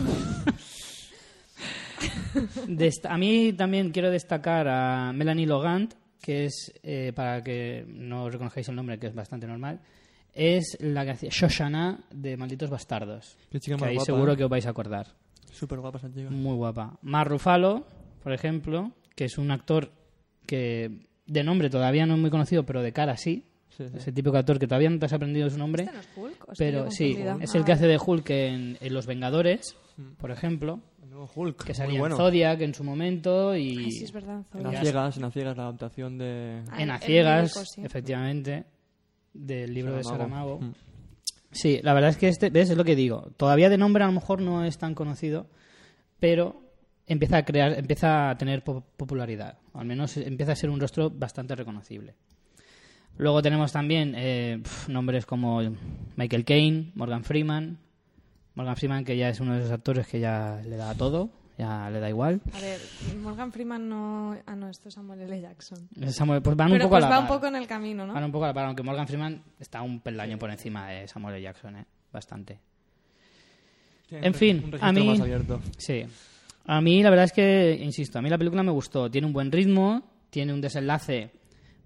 A mí también quiero destacar a Melanie Logant, que es, eh, para que no reconozcáis el nombre, que es bastante normal, es la que hacía Shoshana de Malditos Bastardos. Qué chica Que más ahí guapa, seguro ¿eh? que os vais a acordar. Súper guapa esa chica. Muy guapa. Mar Ruffalo, por ejemplo, que es un actor que de nombre todavía no es muy conocido, pero de cara sí. Sí, sí. Ese típico actor que todavía no te has aprendido su nombre. ¿Este Pero sí, es Ah, el que hace vale. de Hulk en, en Los Vengadores, Mm. por ejemplo, El nuevo Hulk. que salía bueno. en Zodiac en su momento y Ay, sí, es verdad. En ciegas, en ciegas la adaptación de... Ah, en Ciegas, efectivamente, del libro de Saramago. Mm. Sí, la verdad es que este, ves, es lo que digo. Todavía de nombre a lo mejor no es tan conocido, pero empieza a crear, empieza a tener po- popularidad. O al menos empieza a ser un rostro bastante reconocible. Luego tenemos también eh, nombres como Michael Caine, Morgan Freeman. Morgan Freeman, que ya es uno de esos actores que ya le da a todo, ya le da igual. A ver, Morgan Freeman no... Ah, no, esto es Samuel L. Jackson. Samuel- pues van Pero un poco pues a la va un par. poco en el camino, ¿no? Van un poco a la par, aunque Morgan Freeman está un peldaño por encima de Samuel L. Jackson, ¿eh? Bastante. En fin, un registro a mí- más abierto. Sí. A mí la verdad es que, insisto, a mí la película me gustó. Tiene un buen ritmo, tiene un desenlace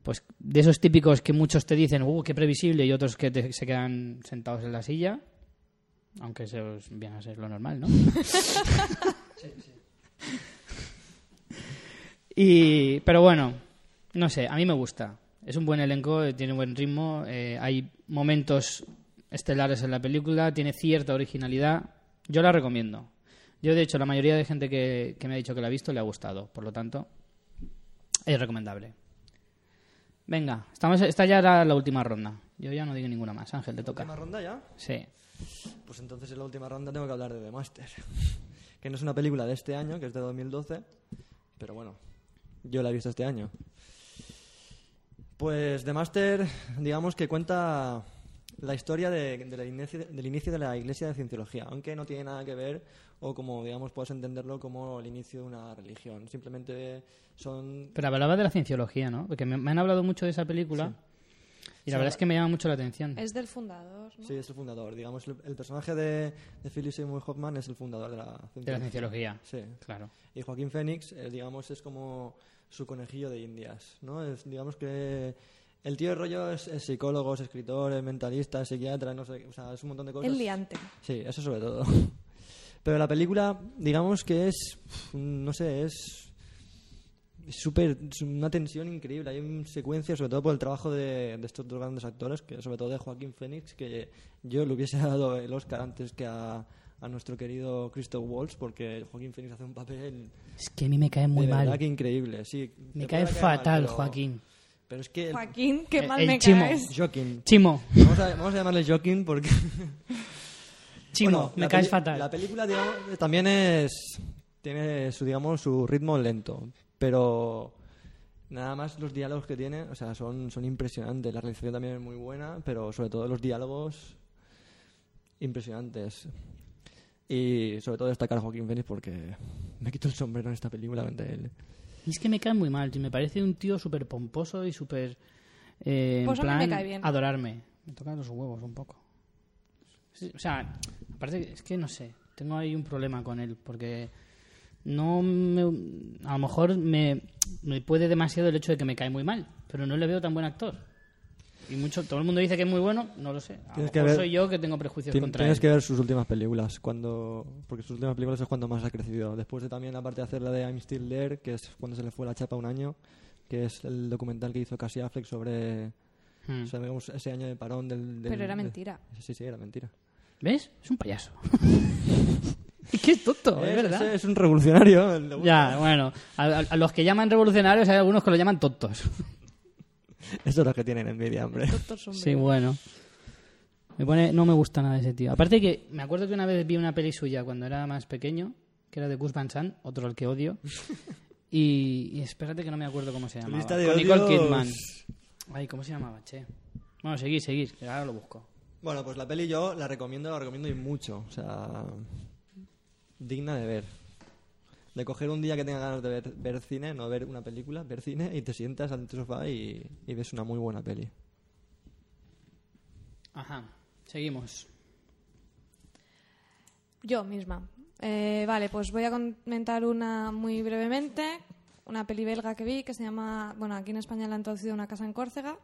pues de esos típicos que muchos te dicen, uh, qué previsible, y otros que te- se quedan sentados en la silla, aunque eso es- viene a ser lo normal, ¿no? y, pero bueno, no sé, a mí me gusta. Es un buen elenco, tiene buen ritmo, eh, hay momentos estelares en la película, tiene cierta originalidad. Yo la recomiendo. Yo, de hecho, la mayoría de gente que, que me ha dicho que la ha visto le ha gustado. Por lo tanto, es recomendable. Venga, estamos, esta ya era la última ronda. Yo ya no digo ninguna más. Ángel, te toca. ¿Última ronda ya? Sí. Pues entonces en la última ronda tengo que hablar de The Master. Que no es una película de este año, que es de 2012. Pero bueno, yo la he visto este año. Pues The Master, digamos que cuenta la historia de- de la inicio- del inicio de la Iglesia de Cienciología, aunque no tiene nada que ver, o como, digamos, puedes entenderlo como el inicio de una religión. Simplemente son Pero hablaba de la cienciología, ¿no? Porque me, me han hablado mucho de esa película. Y la Sí, verdad es que me llama mucho la atención. Es del fundador, ¿no? Sí, es el fundador. Digamos, el, el personaje de, de Philip Seymour Hoffman es el fundador de la De la cienciología. Sí. Claro. Y Joaquín Fénix, eh, digamos, es como su conejillo de indias, ¿no? Es, digamos que el tío de rollo es, es psicólogo, es escritor, es mentalista, es psiquiatra, no sé, o sea, es un montón de cosas. El liante. Sí, eso sobre todo. Pero la película, digamos que es, no sé, es súper, es una tensión increíble. Hay una secuencia, sobre todo por el trabajo de, de estos dos grandes actores, que sobre todo de Joaquín Phoenix, que yo le hubiese dado el Oscar antes que a, a nuestro querido Christoph Waltz, porque Joaquín Phoenix hace un papel Es que a mí me cae muy de mal. que increíble. Sí, Me cae caer mal, fatal, pero- Joaquín. Pero es que el- Joaquín, qué El- mal el me chimo. caes. Joaquín. Chimo, Vamos a, vamos a llamarle Joaquín porque Chimo, Bueno, me caes fatal. La película, digamos, también es. Tiene su, digamos, su ritmo lento. Pero nada más los diálogos que tiene, o sea, son, son impresionantes. La realización también es muy buena, pero sobre todo los diálogos impresionantes. Y sobre todo destacar a Joaquín Phoenix porque me quito el sombrero en esta película ante él. Y es que me cae muy mal, tío. Me parece un tío súper pomposo y súper... eh, en Pues a mí me plan, cae bien. adorarme. Me tocan los huevos un poco. Sí, O sea, aparte, es que no sé. Tengo ahí un problema con él porque no me, a lo mejor me, me puede demasiado el hecho de que me cae muy mal, pero no le veo tan buen actor. Y mucho, todo el mundo dice que es muy bueno, no lo sé. A lo Tienes que mejor ver- soy yo que tengo prejuicios contra Tienes él. que ver sus últimas películas, cuando porque sus últimas películas es cuando más ha crecido. Después de también, aparte de hacer la de I'm Still There, que es cuando se le fue la chapa un año, que es el documental que hizo Cassie Affleck sobre, Hmm. digamos, ese año de parón del... del- Pero era de- mentira. Sí, sí, era mentira. ¿Ves? Es un payaso. es tonto, es, es, verdad. es- es un revolucionario. el Ya, bueno, a, los que llaman revolucionarios hay algunos que lo llaman tontos. Esos son los que tienen envidia, hombre. Sí, bueno. Me pone, no me gusta nada ese tío. Aparte que me acuerdo que una vez vi una peli suya cuando era más pequeño, que era de Gus Van Sant, otro al que odio. Y, y espérate que no me acuerdo cómo se llamaba. lista de Con Nicole. Kidman. Ay, ¿cómo se llamaba, che? Bueno, seguir, seguir, que ahora lo busco. Bueno, pues la peli yo la recomiendo, la recomiendo y mucho. O sea, digna de ver. De coger un día que tenga ganas de ver, ver cine, no ver una película, ver cine y te sientas ante tu sofá y, y ves una muy buena peli. Ajá, seguimos. Yo misma. Eh, vale, pues voy a comentar una muy brevemente. Una peli belga que vi que se llama. Bueno, aquí en España la han traducido Una casa en Córcega.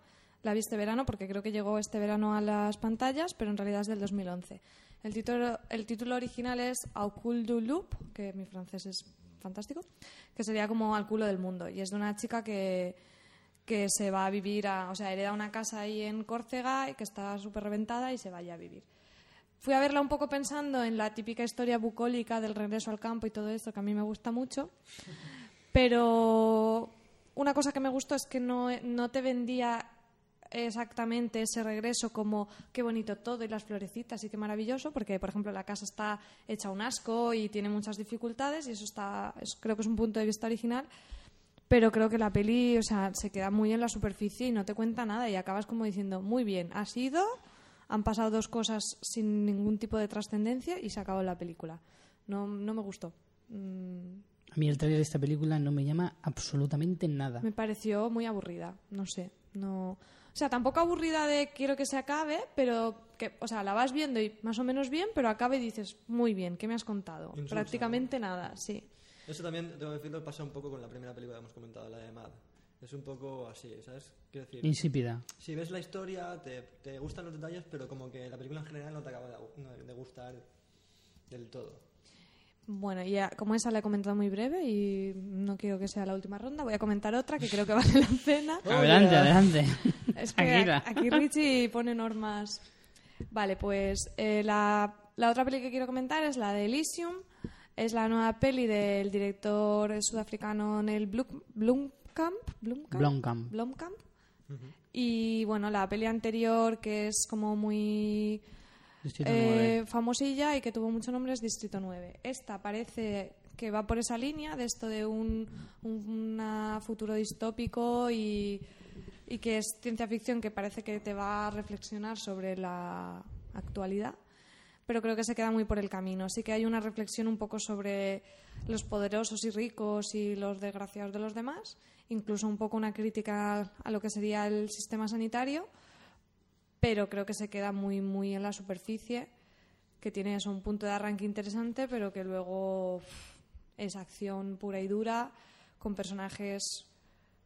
La vi este verano porque creo que llegó este verano a las pantallas, pero en realidad es del 2011. El título, el título original es Au cul du loup, que mi francés es fantástico, que sería como Al culo del mundo. Y es de una chica que, que se va a vivir, a, o sea, hereda una casa ahí en Córcega y que está súper reventada y se vaya a vivir. Fui a verla un poco pensando en la típica historia bucólica del regreso al campo y todo esto, que a mí me gusta mucho. Pero una cosa que me gustó es que no, no te vendía exactamente ese regreso como qué bonito todo y las florecitas y qué maravilloso, porque por ejemplo la casa está hecha un asco y tiene muchas dificultades y eso está, es- creo que es un punto de vista original. Pero creo que la peli, o sea, se queda muy en la superficie y no te cuenta nada y acabas como diciendo, muy bien, ha sido, han pasado dos cosas sin ningún tipo de trascendencia y se acabó la película. No, no me gustó. Mm, A mí el trailer de esta película no me llama absolutamente nada. me pareció muy aburrida, no sé, no... O sea, tampoco aburrida de quiero que se acabe, pero que, o sea, la vas viendo y más o menos bien, pero acaba y dices, muy bien, ¿qué me has contado? Insulsa, Prácticamente nada, sí. Eso también, tengo que decirlo, pasa un poco con la primera película que hemos comentado, la de Mad. Es un poco así, ¿sabes? Quiero decir, Insípida. si ves la historia, te, te gustan los detalles, pero como que la película en general no te acaba de, no- de gustar del todo. Bueno, ya como esa la he comentado muy breve y no quiero que sea la última ronda, voy a comentar otra que creo que vale la pena. Adelante, adelante. Es que Tranquila. aquí Richie pone normas. Vale, pues eh, la, la otra peli que quiero comentar es la de Elysium. Es la nueva peli del director sudafricano Neil Blum- Blomkamp. Blomkamp. Blomkamp. Blomkamp. Y bueno, la peli anterior que es como muy Distrito eh, 9. famosilla y que tuvo mucho nombre es Distrito 9. Esta parece que va por esa línea de esto de un una futuro distópico y, y que es ciencia ficción que parece que te va a reflexionar sobre la actualidad, pero creo que se queda muy por el camino. Sí que hay una reflexión un poco sobre los poderosos y ricos y los desgraciados de los demás, incluso un poco una crítica a lo que sería el sistema sanitario pero creo que se queda muy muy en la superficie, que tiene eso, un punto de arranque interesante, pero que luego es acción pura y dura, con personajes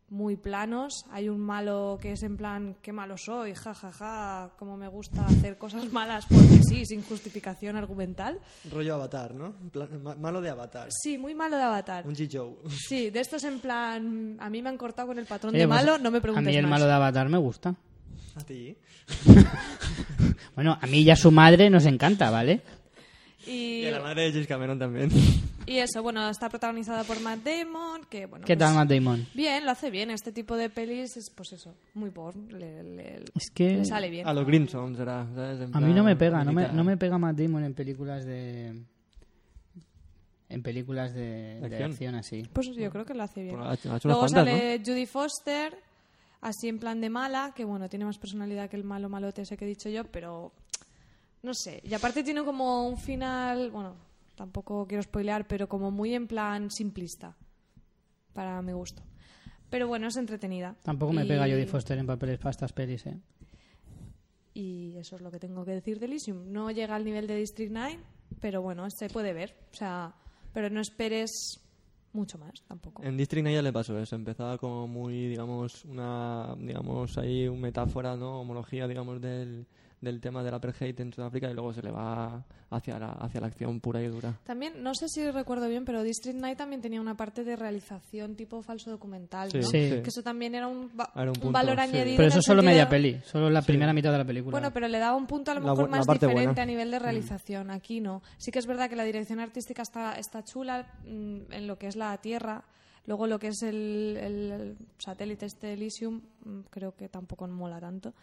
muy planos. Hay un malo que es en plan, qué malo soy, ja, ja, ja, como me gusta hacer cosas malas porque sí, sin justificación argumental. Rollo Avatar, ¿no? Malo de Avatar. Sí, muy malo de Avatar. Un G-Joe. Sí, de estos en plan, a mí me han cortado con el patrón Oye, de pues, malo, no me A preguntes mí el más. malo de Avatar me gusta. A ti. Bueno, a mí ya su madre nos encanta, ¿vale? Y, Y a la madre de James Cameron también. y eso, bueno, está protagonizada por Matt Damon, que bueno, ¿Qué pues, tal Matt Damon? Bien, lo hace bien. Este tipo de pelis es, pues eso, muy por. Le, le- Es que le sale bien. A los Grimson será, ¿sabes? En a mí no me pega, no me, no me pega Matt Damon en películas de... En películas de, de Acción. acción así. Pues yo creo que lo hace bien. Bueno, ha hecho- ha hecho Luego sale Judy Foster, así en plan de mala, que bueno, tiene más personalidad que el malo malote ese que he dicho yo, pero no sé. Y aparte tiene como un final, bueno, tampoco quiero spoilear, pero como muy en plan simplista, para mi gusto. Pero bueno, es entretenida. Tampoco me Y- pega Jodie Foster en papeles para estas pelis, ¿eh? Y eso es lo que tengo que decir de Elysium. No llega al nivel de District 9, pero bueno, se puede ver. O sea, pero no esperes mucho más tampoco. En District 9 ya le pasó eso. Empezaba como muy, digamos, una, digamos, ahí una metáfora, ¿no? Homología, digamos, del, del tema del apartheid en Sudáfrica y luego se le va hacia la, hacia la acción pura y dura. También, no sé si recuerdo bien, pero District 9 también tenía una parte de realización tipo falso documental, Sí. ¿no? Sí. Que eso también era un, va- Era un un punto, valor sí. añadido. Pero eso solo sentido- media peli, solo la primera mitad de la película. Bueno, pero le daba un punto a lo mejor la más diferente buena. a nivel de realización. Aquí no. Sí que es verdad que la dirección artística está, está chula mm, en lo que es la Tierra. Luego lo que es el, el- el satélite este Elysium, mm, creo que tampoco mola tanto.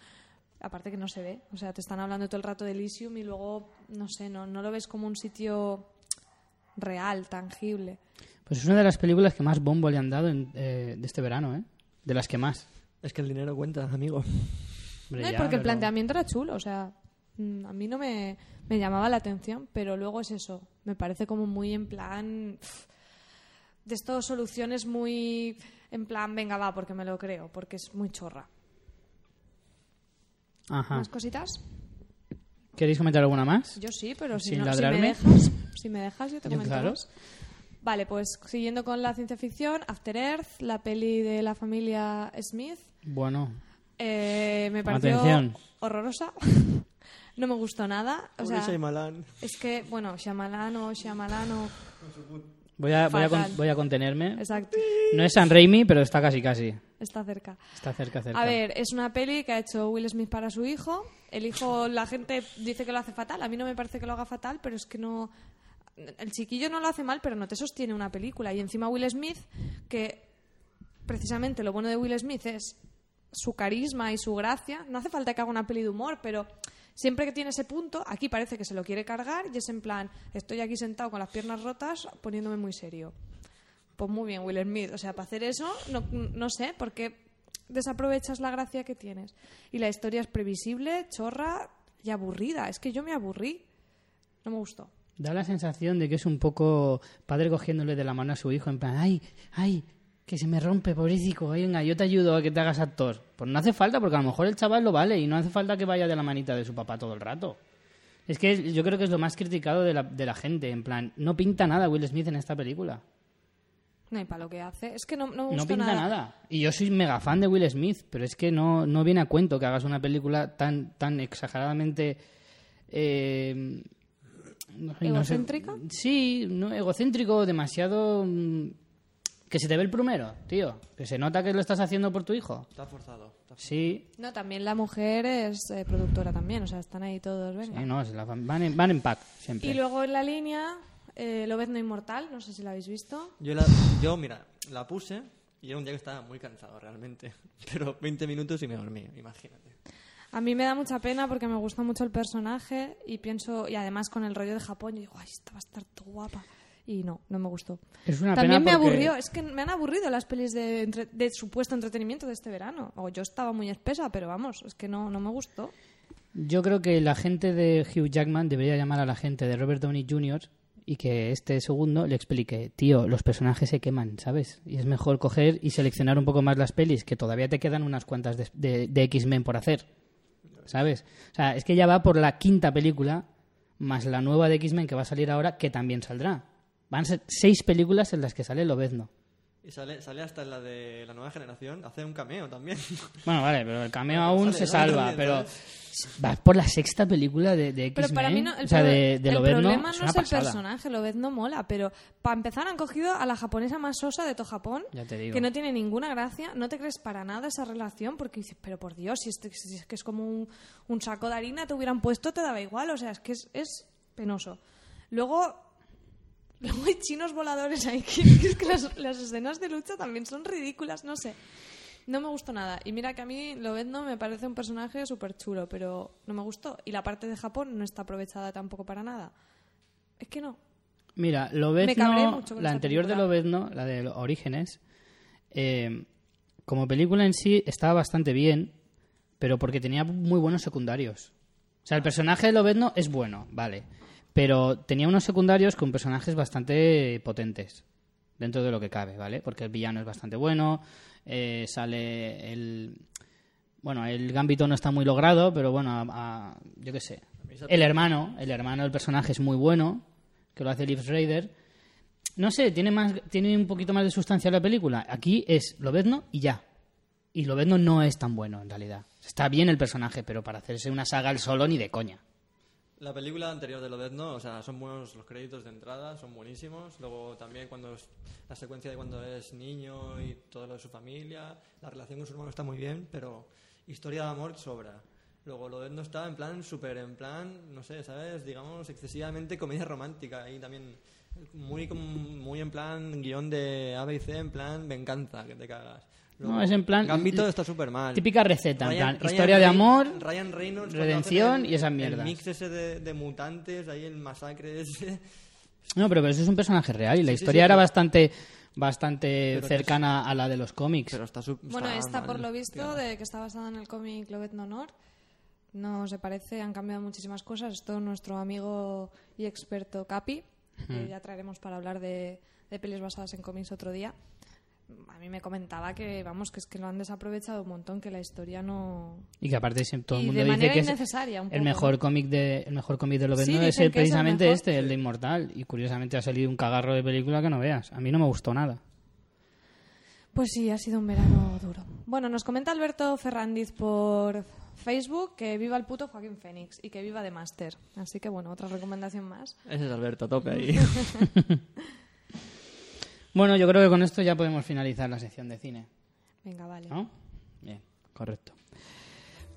Aparte que no se ve. O sea, te están hablando todo el rato de Elysium y luego, no sé, no, no lo ves como un sitio real, tangible. Pues es una de las películas que más bombo le han dado en- eh, de este verano, ¿eh? De las que más. Es que el dinero cuenta, amigo. Hombre, No, ya, porque el planteamiento era chulo, o sea, mm, a mí no me, me llamaba la atención, pero luego es eso, me parece como muy en plan de estas soluciones muy en plan, venga, va, porque me lo creo, porque es muy chorra. Ajá. ¿Más cositas? ¿Queréis comentar alguna más? Yo sí, pero si, Sin no, si me ladrarme. dejas, si me dejas yo te comento claro. más. Vale, pues siguiendo con la ciencia ficción, After Earth, la peli de la familia Smith, Bueno, eh, me pareció Atención. horrorosa. no me gustó nada. O Pobre sea, Shyamalan. Es que, bueno, Shyamalan o Shyamalan o... voy a, voy a, con- Fatal. voy a contenerme. Exacto, No es San Raimi, pero está casi casi. está cerca. Está cerca, cerca. A ver, es una peli que ha hecho Will Smith para su hijo. El hijo, la gente dice que lo hace fatal. A mí no me parece que lo haga fatal, pero es que no... El chiquillo no lo hace mal, pero no te sostiene una película. Y encima Will Smith, que precisamente lo bueno de Will Smith es su carisma y su gracia. No hace falta que haga una peli de humor, pero siempre que tiene ese punto, aquí parece que se lo quiere cargar y es en plan, estoy aquí sentado con las piernas rotas poniéndome muy serio. Pues muy bien, Will Smith. O sea, para hacer eso, no, no sé, porque desaprovechas la gracia que tienes. Y la historia es previsible, chorra y aburrida. Es que yo me aburrí. No me gustó. Da la sensación de que es un poco padre cogiéndole de la mano a su hijo, en plan, ay, ay, que se me rompe, pobrecito, venga, yo te ayudo a que te hagas actor. Pues no hace falta, porque a lo mejor el chaval lo vale y no hace falta que vaya de la manita de su papá todo el rato. Es que yo creo que es lo más criticado de la, de la gente, en plan, no pinta nada Will Smith en esta película. No, y para lo que hace. Es que no, no me No pinta nada. Y yo soy mega fan de Will Smith, pero es que no, no viene a cuento que hagas una película tan, tan exageradamente. eh, no sé, no sé. ¿Egocéntrica? Sí, no, egocéntrico, demasiado. Que se te ve el primero, tío. Que se nota que lo estás haciendo por tu hijo. Está forzado. está forzado. Sí, No, también la mujer es eh, productora también, o sea, están ahí todos, venga. sí, no, es la- van, en, van en pack siempre. Y luego en la línea, eh, Lobezno Inmortal, no sé si la habéis visto. Yo, la, yo, mira, la puse y era un día que estaba muy cansado realmente. Pero 20 minutos y me dormí, imagínate. A mí me da mucha pena porque me gusta mucho el personaje y pienso, y además con el rollo de Japón, yo digo, ay, esta va a estar todo guapa. Y no, no me gustó. Es una También me porque- aburrió, es que me han aburrido las pelis de, entre- de supuesto entretenimiento de este verano. O yo estaba muy espesa, pero vamos, es que no, no me gustó. Yo creo que la gente de Hugh Jackman debería llamar a la gente de Robert Downey Jr. y que este segundo le explique, tío, los personajes se queman, ¿sabes? Y es mejor coger y seleccionar un poco más las pelis, que todavía te quedan unas cuantas de, de- de X-Men por hacer, ¿sabes? O sea, es que ya va por la quinta película, más la nueva de X-Men que va a salir ahora, que también saldrá. Van a ser seis películas en las que sale Lobezno. Y sale, sale hasta en la de la nueva generación, hace un cameo también. Bueno, vale, pero el cameo Bueno, aún sale, se salva, También, pero ¿sabes? va por la sexta película de, de X-Men. Pero para mí no, el, o sea, de, de el Lobezno, problema es no una es el pasada. personaje, Lobezno mola, pero para empezar han cogido a la japonesa más sosa de todo Japón, Ya te digo. que no tiene ninguna gracia, no te crees para nada esa relación, porque dices, pero por Dios, si, este- si es que es como un, un saco de harina, te hubieran puesto, te daba igual, o sea, es que es, es penoso. Luego, luego hay chinos voladores ahí, que, es que las, las escenas de lucha también son ridículas, no sé. No me gustó nada. Y mira que a mí Lobezno me parece un personaje súper chulo, pero no me gustó. Y la parte de Japón no está aprovechada tampoco para nada. Es que no. Mira, Lobezno, la anterior de. Lobezno, la de Orígenes, eh, como película en sí estaba bastante bien, pero porque tenía muy buenos secundarios. O sea, el personaje de Lobezno es bueno, vale, pero tenía unos secundarios con personajes bastante potentes, dentro de lo que cabe, ¿vale? Porque el villano es bastante bueno, eh, sale el... Bueno, el gambito no está muy logrado, pero bueno, a- a- yo qué sé. El hermano, el hermano del personaje es muy bueno, que lo hace Liv Schreider. No sé, tiene más, tiene un poquito más de sustancia la película. Aquí es Lobezno y ya. Y Lobezno no es tan bueno en realidad. Está bien el personaje, pero para hacerse una saga al solo ni de coña. La película anterior de Lobezno, o sea, son buenos los créditos de entrada, son buenísimos. Luego también cuando es, la secuencia de cuando es niño y todo lo de su familia, la relación con su hermano está muy bien, pero historia de amor sobra. Luego Lobezno está en plan súper, en plan, no sé, ¿sabes? Digamos, excesivamente comedia romántica y también muy, muy en plan guion de A, B y C, en plan venganza, que te cagas. No, es en plan- Gambito está súper mal. Típica receta, en plan, Ryan historia de amor, Ryan Reynolds redención el- y esas El mierdas. mix ese de, de mutantes, ahí el masacre ese. No, pero, pero eso es un personaje real y la Sí, historia sí, era pero- bastante bastante Pero cercana a la de los cómics. Pero está su- Bueno, está esta mal, por lo visto, de que está basada en el cómic Lobezno Honor, no se parece, han cambiado muchísimas cosas. Esto nuestro amigo y experto Capi, que ya traeremos para hablar de, de pelis basadas en cómics otro día. A mí me comentaba que, vamos, que es que lo han desaprovechado un montón, que la historia no... Y que aparte todo el mundo de dice que es innecesaria, un el mejor cómic de el mejor cómic de Lobezno Sí, es el, que es el precisamente este, el de Inmortal y curiosamente ha salido un cagarro de película que no veas. A mí no me gustó nada. Pues sí, ha sido un verano duro. Bueno, nos comenta Alberto Ferrandiz por Facebook que viva el puto Joaquín Fénix y que viva de Master. Así que bueno, otra recomendación más. Ese es Alberto, a tope ahí. Bueno, yo creo que con esto ya podemos finalizar la sección de cine, Venga, vale. ¿no? Bien, correcto.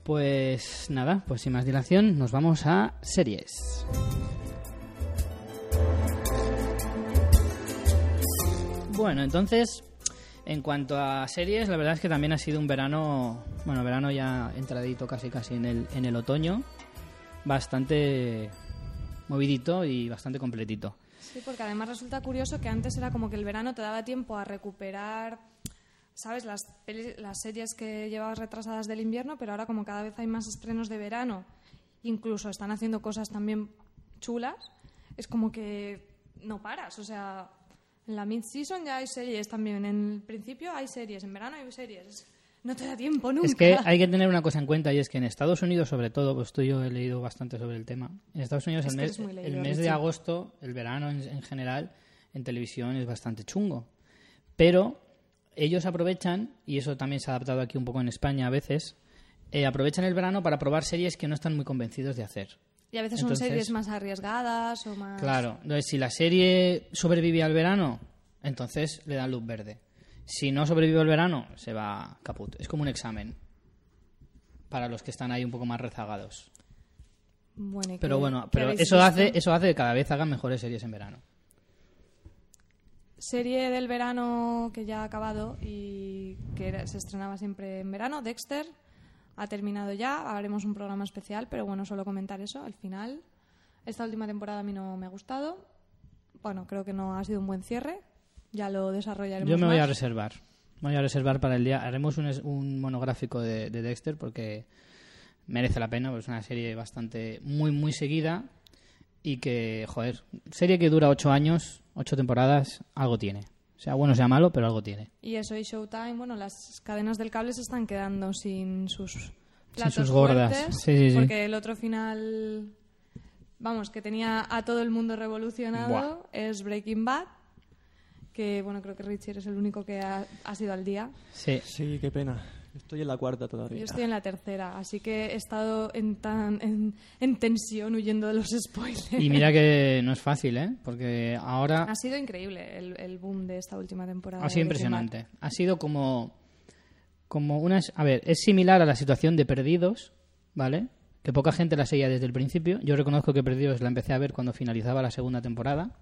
Pues nada, pues sin más dilación nos vamos a series. Bueno, entonces, en cuanto a series, la verdad es que también ha sido un verano, bueno, verano ya entradito casi casi en el, en el otoño, bastante movidito y bastante completito. Sí, porque además resulta curioso que antes era como que el verano te daba tiempo a recuperar, ¿sabes? Las, peli- las series que llevabas retrasadas del invierno, pero ahora como cada vez hay más estrenos de verano, incluso están haciendo cosas también chulas, es como que no paras. O sea, en la mid-season ya hay series también. En el principio hay series, en verano hay series. No te da tiempo nunca. Es que hay que tener una cosa en cuenta y es que en Estados Unidos, sobre todo, pues tú y yo he leído bastante sobre el tema. En Estados Unidos Es el mes, leído, el mes de agosto, el verano en, en general, en televisión es bastante chungo. Pero ellos aprovechan, y eso también se ha adaptado aquí un poco en España a veces, eh, aprovechan el verano para probar series que no están muy convencidos de hacer. Y a veces son series más arriesgadas o más... Claro, entonces si la serie sobrevive al verano, entonces le dan luz verde. Si no sobrevive al verano, se va caput. Es como un examen para los que están ahí un poco más rezagados. Bueno, ¿y Pero bueno, qué pero habéis eso visto? hace, eso hace que cada vez hagan mejores series en verano. Serie del verano que ya ha acabado y que era- se estrenaba siempre en verano, Dexter. Ha terminado ya, haremos un programa especial, pero bueno, solo comentar eso. Al final, esta última temporada a mí no me ha gustado. Bueno, creo que no ha sido un buen cierre. Ya lo desarrollaremos Yo me voy a reservar. Me voy a reservar para el día. Haremos un, un monográfico de, de Dexter porque merece la pena. porque es una serie bastante muy, muy seguida y que, joder, serie que dura ocho años, ocho temporadas, algo tiene. Sea bueno, sea malo, pero algo tiene. Y eso y Showtime, bueno, las cadenas del cable se están quedando sin sus platos sus gordas. fuertes, Sí, sí, sí. porque el otro final, vamos, que tenía a todo el mundo revolucionado es Breaking Bad, que bueno, creo que Richie eres el único que ha, ha sido al día. Sí. Sí, qué pena. Estoy en la cuarta todavía. Yo estoy en la tercera, así que he estado en, tan, en, en tensión huyendo de los spoilers. Y mira que no es fácil, ¿eh? Porque ahora Ha sido increíble el, el boom de esta última temporada. Ha sido impresionante. Ha sido como, como una... A ver, es similar a la situación de Perdidos, ¿vale? Que poca gente la seguía desde el principio. Yo reconozco que Perdidos la empecé a ver cuando finalizaba la segunda temporada,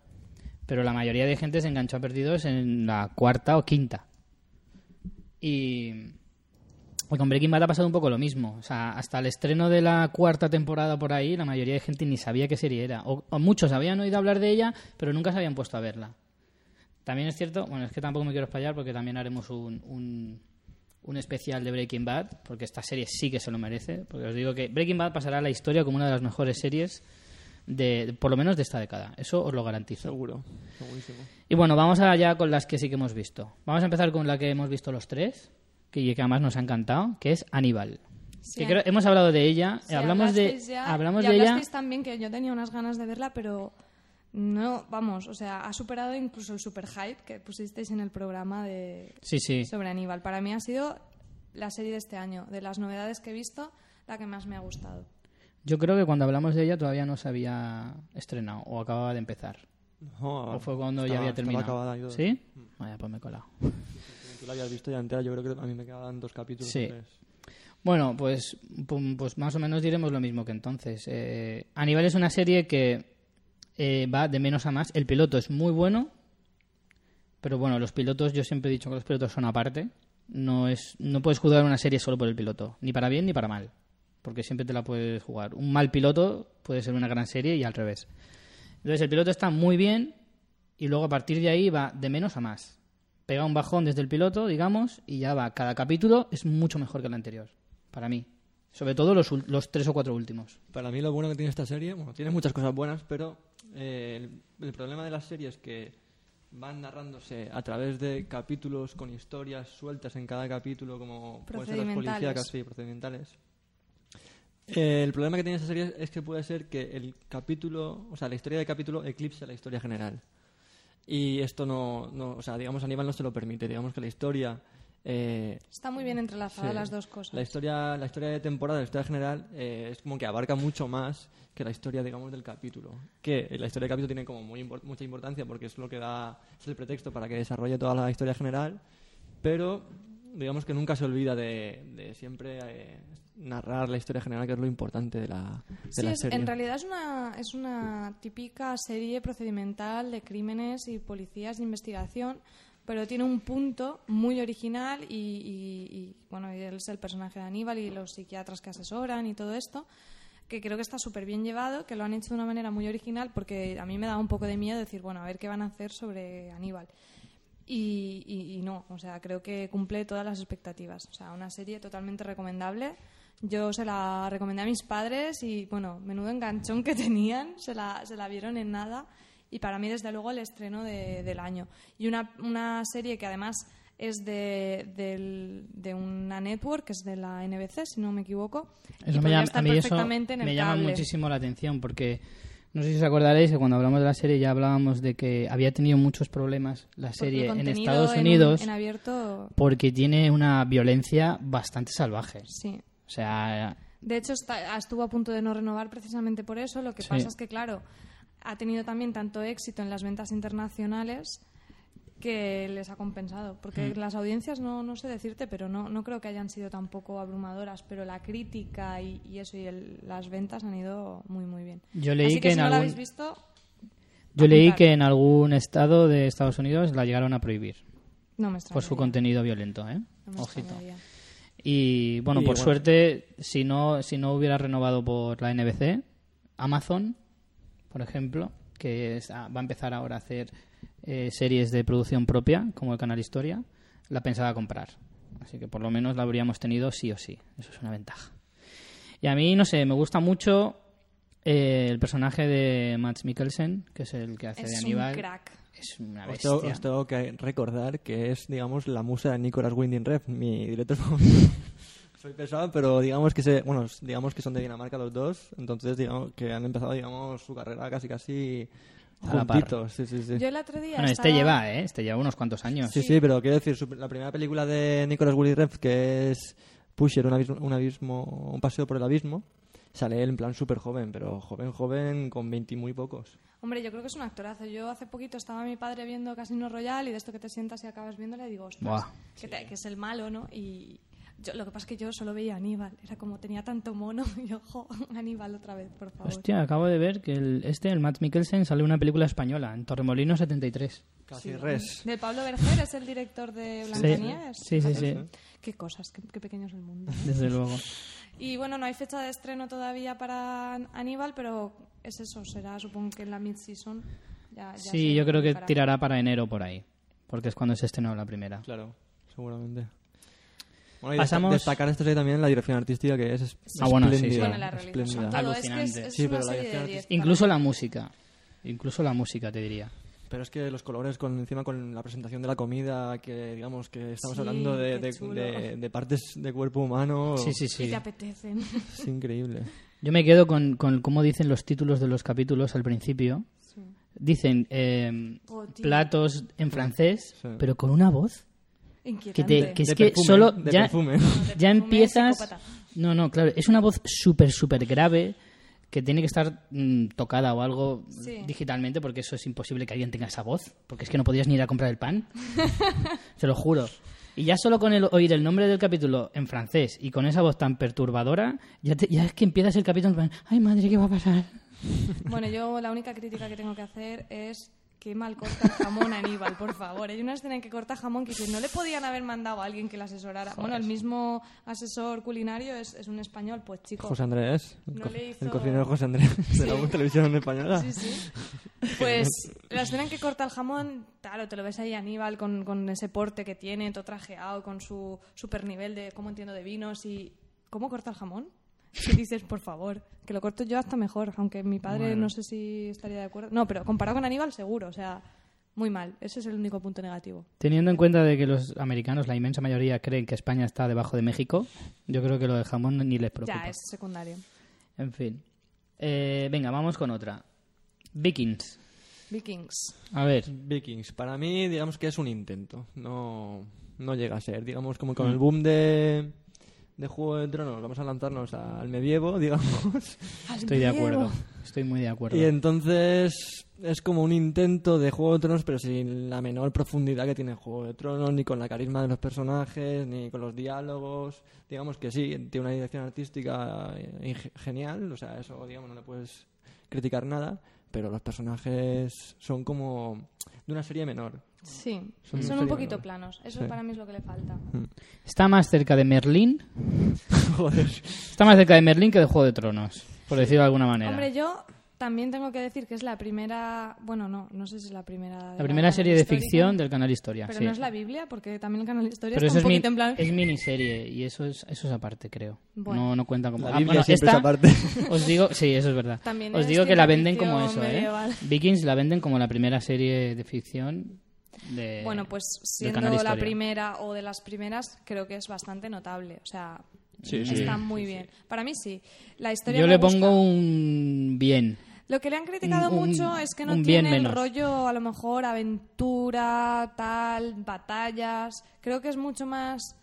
pero la mayoría de gente se enganchó a Perdidos en la cuarta o quinta. Y, y con Breaking Bad ha pasado un poco lo mismo. O sea, hasta el estreno de la cuarta temporada por ahí, la mayoría de gente ni sabía qué serie era. O, o muchos habían oído hablar de ella, pero nunca se habían puesto a verla. También es cierto, bueno, es que tampoco me quiero espallar porque también haremos un, un, un especial de Breaking Bad, porque esta serie sí que se lo merece. Porque os digo que Breaking Bad pasará a la historia como una de las mejores series, de, por lo menos de esta década. Eso os lo garantizo. Seguro, segurísimo. Y bueno, vamos allá con las que sí que hemos visto. Vamos a empezar con la que hemos visto los tres, que, que además nos ha encantado, que es Aníbal. Sí, que creo- hemos hablado de ella, Sí, hablamos de, ya- hablamos y de ella. también que yo tenía unas ganas de verla, pero no, vamos, o sea, ha superado incluso el super hype que pusisteis en el programa de Sí, sí. sobre Aníbal. Para mí ha sido la serie de este año, de las novedades que he visto, la que más me ha gustado. Yo creo que cuando hablamos de ella todavía no se había estrenado o acababa de empezar. No, ¿O fue cuando ya había terminado? acabada y todo. ¿Sí? Vaya, pues me he colado. Tú la habías visto ya entera, yo creo que a mí me quedaban dos capítulos. Sí. tres. Bueno, pues, pues más o menos diremos lo mismo que entonces. Eh, Aníbal es una serie que eh, va de menos a más. El piloto es muy bueno, pero bueno, los pilotos, yo siempre he dicho que los pilotos son aparte. No, es, no puedes juzgar una serie solo por el piloto, ni para bien ni para mal, porque siempre te la puedes jugar. Un mal piloto puede ser una gran serie y al revés. Entonces el piloto está muy bien y luego a partir de ahí va de menos a más. Pega un bajón desde el piloto, digamos, y ya va. Cada capítulo es mucho mejor que el anterior, para mí. Sobre todo los, ul- los tres o cuatro últimos. Para mí lo bueno que tiene esta serie, bueno, tiene muchas cosas buenas, pero eh, el, el problema de la serie es que van narrándose a través de capítulos con historias sueltas en cada capítulo, como pueden ser las Procedimentales. policíacas, sí, procedimentales. Eh, el problema que tiene esta serie es que puede ser que el capítulo, o sea, la historia del capítulo eclipse la historia general. Y esto no, no o sea, digamos, Aníbal no se lo permite. Digamos que la historia eh, Está muy bien entrelazadas Sí. las dos cosas. la historia, la historia de temporada, la historia general, eh, es como que abarca mucho más que la historia, digamos, del capítulo. Que la historia del capítulo tiene como muy mucha importancia porque es lo que da, es el pretexto para que desarrolle toda la historia general, pero digamos que nunca se olvida de, de siempre eh, narrar la historia general, que es lo importante de la, de Sí, la es- serie. en realidad es una, es una típica serie procedimental de crímenes y policías de investigación, pero tiene un punto muy original y, y- y, bueno, él es el personaje de Aníbal y los psiquiatras que asesoran y todo esto, que creo que está súper bien llevado, que lo han hecho de una manera muy original porque a mí me da un poco de miedo decir, bueno, a ver qué van a hacer sobre Aníbal. Y, y- y no, o sea, creo que cumple todas las expectativas. O sea, una serie totalmente recomendable. Yo se la recomendé a mis padres y, bueno, menudo enganchón que tenían, se la, se la vieron en nada. Y para mí, desde luego, el estreno de- del año. Y una, una serie que además es de, de una network, que es de la NBC, si no me equivoco. y Eso me llama, a mí eso me llama muchísimo la atención porque No sé si os acordaréis que cuando hablamos de la serie ya hablábamos de que había tenido muchos problemas la serie en Estados en- Unidos En, abierto, porque tiene una violencia bastante salvaje. sí. O sea, De hecho, está- estuvo a punto de no renovar precisamente por eso. Lo que Sí. pasa es que, claro, ha tenido también tanto éxito en las ventas internacionales que les ha compensado. Porque Mm. las audiencias, no, no sé decirte, pero no, no creo que hayan sido tampoco abrumadoras. Pero la crítica y, y eso, y el- las ventas han ido muy, muy bien. yo leí Así que, que, en si no la algún habéis visto, yo leí que en algún estado de Estados Unidos la llegaron a prohibir no me por su contenido violento, ¿eh? No me Ojito. extrañaría. Y bueno, Y por bueno. suerte, si no, si no hubiera renovado por la NBC, Amazon, por ejemplo, que es- ah, va a empezar ahora a hacer eh, series de producción propia, como el canal Historia, la pensaba comprar. Así que por lo menos la habríamos tenido sí o sí. Eso es una ventaja. Y a mí, no sé, me gusta mucho eh, el personaje de Max Mikkelsen, que es el que hace de Es un Aníbal. crack. Es una Os bestia. tengo, os tengo que recordar que es, digamos, la musa de Nicolas Winding Ref, mi director favorito. Soy pesado, pero digamos que se, bueno, digamos que son de Dinamarca los dos, entonces digamos que han empezado, digamos, su carrera casi casi juntitos. Sí, sí, sí. Yo el otro día Bueno, este estaba- lleva, ¿eh? Este lleva unos cuantos años. Sí, sí, pero quiero decir, su- la primera película de Nicolas Winding Ref, que es Pusher, un abismo, un abismo, un paseo por el abismo, sale él en plan súper joven, pero joven, joven, con 20 y muy pocos. Hombre, yo creo que es un actorazo. Yo hace poquito estaba mi padre viendo Casino Royale y de esto que te sientas y acabas viéndole, digo, ostras, Buah. que, te- que es el malo, ¿no? Y yo, lo que pasa es que yo solo veía a Aníbal. Era como tenía tanto mono y yo, jo, Aníbal otra vez, por favor. Hostia, acabo de ver que el, este, el Matt Mikkelsen, sale en una película española, en Torremolino 73. Casi res. De Pablo Berger es el director de Blancanieves. Sí, sí, sí. Qué cosas, qué, qué pequeño es el mundo. Desde luego. Y bueno, no hay fecha de estreno todavía para Aníbal, pero es eso, será supongo que en la mid-season. Ya, ya Sí, yo creo que tirará para enero por ahí, porque es cuando se estrenó la primera. Claro, seguramente. Bueno, y Pasamos- desta- destacar esta serie también la dirección artística que es es- Ah, bueno, sí, sí. espléndida. Bueno, la realización, espléndida. todo, es que es, Alucinante. es Sí, una pero la dirección 10. Incluso la música. Incluso la música, te diría. Pero es que los colores con encima con la presentación de la comida, que digamos que estamos Sí, hablando de, de- chulo. de- de partes de cuerpo humano. Sí, sí, Y sí. te apetecen. Es increíble. Yo me quedo con, con cómo dicen los títulos de los capítulos al principio. Dicen eh, Oh, platos en francés, Sí. pero con una voz Inquietante. que, te, que es De que perfume, solo de ya, perfume. Ya empiezas... No, no, claro, es una voz súper, súper grave que tiene que estar mm, tocada o algo Sí. digitalmente porque eso es imposible que alguien tenga esa voz, porque es que no podías ni ir a comprar el pan. Te lo juro. Y ya solo con el oír el nombre del capítulo en francés y con esa voz tan perturbadora, ya, te- es que empiezas el capítulo en plan, ay madre, ¿qué va a pasar? Bueno, yo la única crítica que tengo que hacer es que mal corta el jamón Aníbal, por favor. Hay una escena en que corta jamón que dice, no le podían haber mandado a alguien que le asesorara. Bueno, el mismo asesor culinario es, es un español, pues chico. José Andrés. No le hizo- el cocinero José Andrés de la televisión española. Sí, sí. Pues la escena en que corta el jamón, claro, te lo ves ahí Aníbal con, con ese porte que tiene, todo trajeado, con su super nivel de, ¿cómo entiendo?, de vinos y... ¿Cómo corta el jamón? Y dices, por favor, que lo corto yo hasta mejor, aunque mi padre no sé si estaría de acuerdo. No, pero comparado con Aníbal, seguro, o sea, muy mal. Ese es el único punto negativo. Teniendo en cuenta de que los americanos, la inmensa mayoría, creen que España está debajo de México, yo creo que lo del jamón ni les preocupa. Ya, es secundario. En fin. Eh, venga, vamos con otra. Vikings. Vikings. A ver, Vikings. Para mí, digamos que es un intento. No, no llega a ser. Digamos, como Mm. con el boom de, de Juego de Tronos, vamos a lanzarnos al medievo, digamos. estoy de acuerdo. Estoy muy de acuerdo. Y entonces es como un intento de Juego de Tronos, pero sin la menor profundidad que tiene Juego de Tronos, ni con la carisma de los personajes, ni con los diálogos. Digamos que sí, tiene una dirección artística eh, genial, o sea, eso, digamos, no le puedes criticar nada, pero los personajes son como de una serie menor. Sí, Son un poquito planos. Eso Sí. para mí es lo que le falta. Está más cerca de Merlín. Joder. Está más cerca de Merlín que de Juego de Tronos, por decirlo de alguna manera. Hombre, yo también tengo que decir que es la primera... Bueno, no, no sé si es la primera... de la primera serie de ficción del canal Historia. Pero sí. no es la Biblia, porque también el canal de historia Pero está eso un es, poquito mi- en plan... es miniserie y eso es, eso es aparte, creo. Bueno. No, no cuenta como... La Ah, Biblia bueno, siempre esta- es aparte. Os digo, sí, eso es verdad. También Os digo que la venden como eso, ¿eh? Vikings la venden como la primera serie de ficción de Bueno, pues siendo la primera o de las primeras, creo que es bastante notable. O sea, Sí, sí. está muy bien. Para mí sí. La historia Yo me le gusta. pongo un bien. Lo que le han criticado Un- un- mucho es que no tiene el menos. rollo, a lo mejor, aventura, tal, batallas. Creo que es mucho más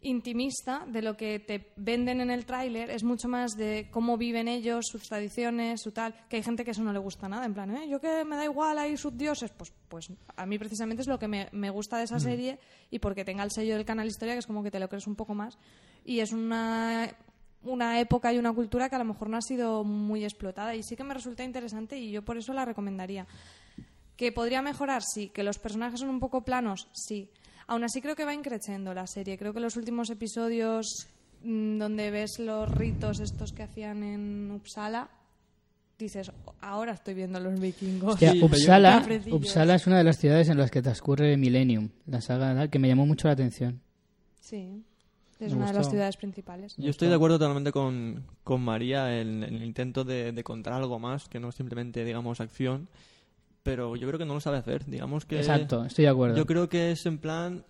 intimista de lo que te venden en el tráiler. Es mucho más de cómo viven ellos, sus tradiciones, su tal. Que hay gente que eso no le gusta nada. En plan, ¿eh? yo que me da igual ahí sus dioses. Pues, pues a mí precisamente es lo que me, me gusta de esa serie y porque tenga el sello del canal Historia, que es como que te lo crees un poco más. Y es una una época y una cultura que a lo mejor no ha sido muy explotada y sí que me resulta interesante y yo por eso la recomendaría. ¿Que podría mejorar? Sí. ¿Que los personajes son un poco planos? Sí. Aún así creo que va increciendo la serie. Creo que los últimos episodios mm, donde ves los ritos estos que hacían en Uppsala, dices, ahora estoy viendo los vikingos. Hostia, Uppsala, es una de las ciudades en las que transcurre Millennium, la saga que me llamó mucho la atención. Sí. Es Me una de las ciudades principales. Yo estoy de acuerdo totalmente con, con María en, en el intento de, de contar algo más, que no simplemente, digamos, acción, pero yo creo que no lo sabe hacer. Digamos que... Exacto, estoy de acuerdo. Yo creo que es en plan,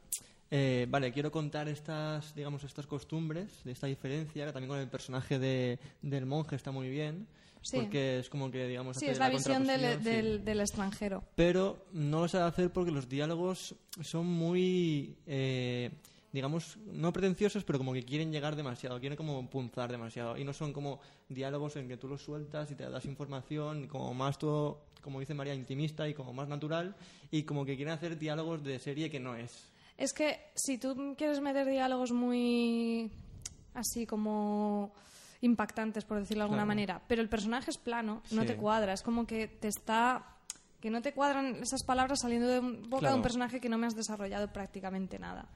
eh, vale, quiero contar estas, digamos, estas costumbres, de esta diferencia, que también con el personaje de, del monje está muy bien, Sí. porque es como que, digamos, Sí, hace es la visión del, sí. del, del extranjero. Pero no lo sabe hacer porque los diálogos son muy, eh, digamos, no pretenciosos, pero como que quieren llegar demasiado, quieren como punzar demasiado. Y no son como diálogos en que tú los sueltas y te das información, como más todo, como dice María, intimista y como más natural, y como que quieren hacer diálogos de serie que no es. Es que si tú quieres meter diálogos muy así como impactantes, por decirlo de alguna Claro. manera, pero el personaje es plano, no Sí. te cuadra, es como que te está que no te cuadran esas palabras saliendo de boca de un personaje que no me has desarrollado prácticamente nada.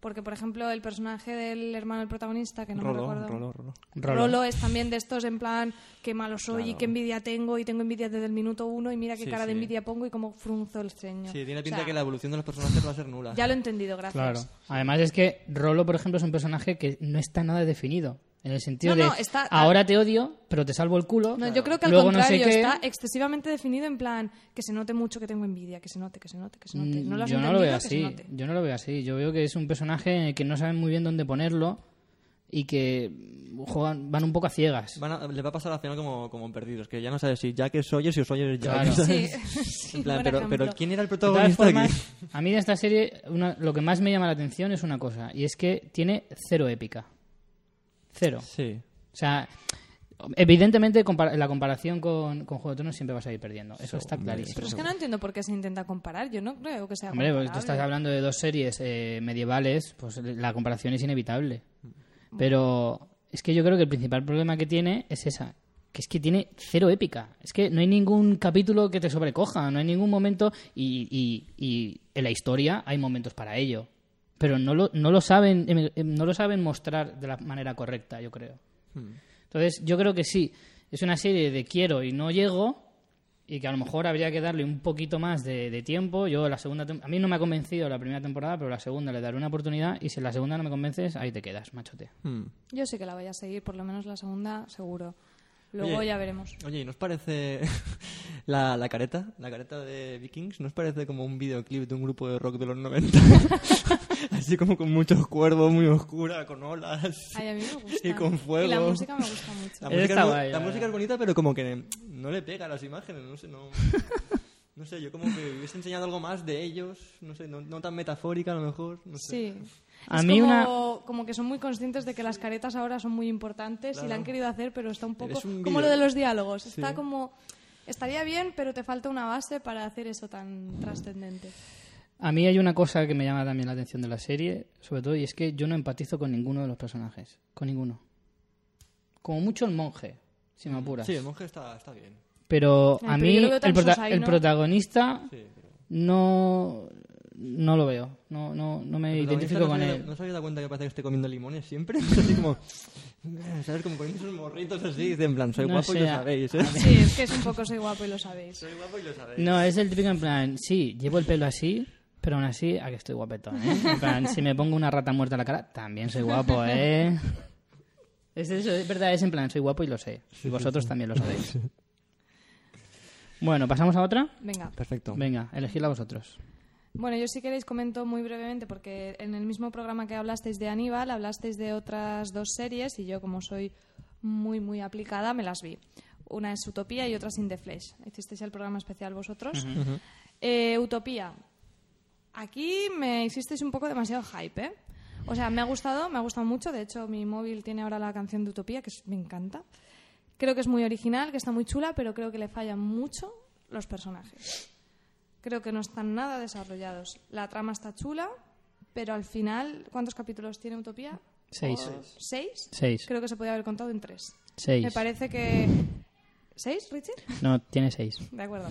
Porque, por ejemplo, el personaje del hermano del protagonista, que no me recuerdo... Rolo, Rolo. Rolo. Rolo es también de estos en plan, qué malo soy y qué envidia tengo y tengo envidia desde el minuto uno y mira qué Sí, cara de envidia pongo y cómo frunzo el ceño. Sí, tiene O pinta sea, que la evolución de los personajes va a ser nula. Ya lo he entendido, gracias. Claro. Además es que Rolo, por ejemplo, es un personaje que no está nada definido. En el sentido No, no, de, está- ahora te odio, pero te salvo el culo. No, yo creo que al Luego no contrario, sé qué. está excesivamente definido en plan que se note mucho que tengo envidia, que se note, que se note, que se note. No lo has Mm, yo no lo veo así. Yo no lo veo así. Yo veo que es un personaje en el que no saben muy bien dónde ponerlo y que juegan, van un poco a ciegas. Van a- le va a pasar al final como, como perdidos, que ya no sabes si Jack es Sawyer, si Sawyer es Jack. Claro. Sí, sí, En plan, pero, pero ¿quién era el De protagonista formas, aquí? a mí de esta serie una- lo que más me llama la atención es una cosa, y es que tiene cero épica. Cero. Sí. O sea, evidentemente la comparación con, con Juego de Tronos siempre va a salir perdiendo. Eso está clarísimo. Pero es que no entiendo por qué se intenta comparar. Yo no creo que sea Hombre, pues tú comparable. estás hablando de dos series eh, medievales, pues la comparación es inevitable. Pero es que yo creo que el principal problema que tiene es esa, que es que tiene cero épica. Es que no hay ningún capítulo que te sobrecoja, no hay ningún momento y, y- y en la historia hay momentos para ello. Pero no lo, no lo saben em, em, no lo saben mostrar de la manera correcta, yo creo. Entonces, yo creo que sí, es una serie de quiero y no llego, y que a lo mejor habría que darle un poquito más de, de tiempo. Yo la segunda a mí no me ha convencido la primera temporada, pero la segunda le daré una oportunidad y si en la segunda no me convences, ahí te quedas, machote. Hmm. Yo sí que la voy a seguir, por lo menos la segunda, seguro. Luego Oye, ya veremos. Oye, ¿y nos parece la, la careta? La careta de Vikings, ¿nos parece como un videoclip de un grupo de rock de los 90? Así como con muchos cuervos, muy oscura, con olas. Ay, a mí me gusta. Y con fuego. Y la música me gusta mucho. La, música, es, bu- guay, la la música verdad. es bonita, pero como que no le pega a las imágenes, no sé, no... No sé, yo como que hubiese enseñado algo más de ellos, no sé, no, no tan metafórica a lo mejor, no sé. Sí. A es mí como, una- como que son muy conscientes de que las caretas ahora son muy importantes y la han querido hacer, pero está un poco un como lo de los diálogos. Está como estaría bien, pero te falta una base para hacer eso tan trascendente. A mí hay una cosa que me llama también la atención de la serie, sobre todo, y es que yo no empatizo con ninguno de los personajes. Con ninguno. Como mucho el monje, si me apuras. Sí, el monje está, está bien. Pero a mí el, protagonista Sí, pero... no, no lo veo. No, no, no me identifico con él. ¿No se había dado cuenta que parece que esté comiendo limones siempre? Así como... ¿Sabes? Como comiendo esos morritos así. dice, En plan, soy No guapo y lo sabéis, ¿eh? Sí, es que es un poco soy guapo y lo sabéis. Soy guapo y lo sabéis. No, es el típico en plan, sí, llevo el pelo así, pero aún así, a que estoy guapetón, ¿eh? En plan, si me pongo una rata muerta en la cara, también soy guapo, ¿eh? Es eso, es verdad, es en plan, soy guapo y lo sé. Y vosotros también lo sabéis. Bueno, ¿pasamos a otra? Venga. Perfecto. Venga, elegidla vosotros. Bueno, yo si queréis comento muy brevemente porque en el mismo programa que hablasteis de Aníbal, hablasteis de otras dos series y yo como soy muy muy aplicada me las vi. Una es Utopía y otra es In the Flesh. Hicisteis el programa especial vosotros. Eh, Utopía. Aquí me hicisteis un poco demasiado hype, ¿eh? O sea, me ha gustado, me ha gustado mucho. De hecho, mi móvil tiene ahora la canción de Utopía, que es- me encanta. Creo que es muy original, que está muy chula, pero creo que le fallan mucho los personajes. Creo que no están nada desarrollados. La trama está chula, pero al final, ¿cuántos capítulos tiene Utopía? Seis. ¿O ¿Seis? Seis. Creo que se podía haber contado en tres. Seis. Me parece que... ¿Seis, Richie? No, tiene seis. De acuerdo.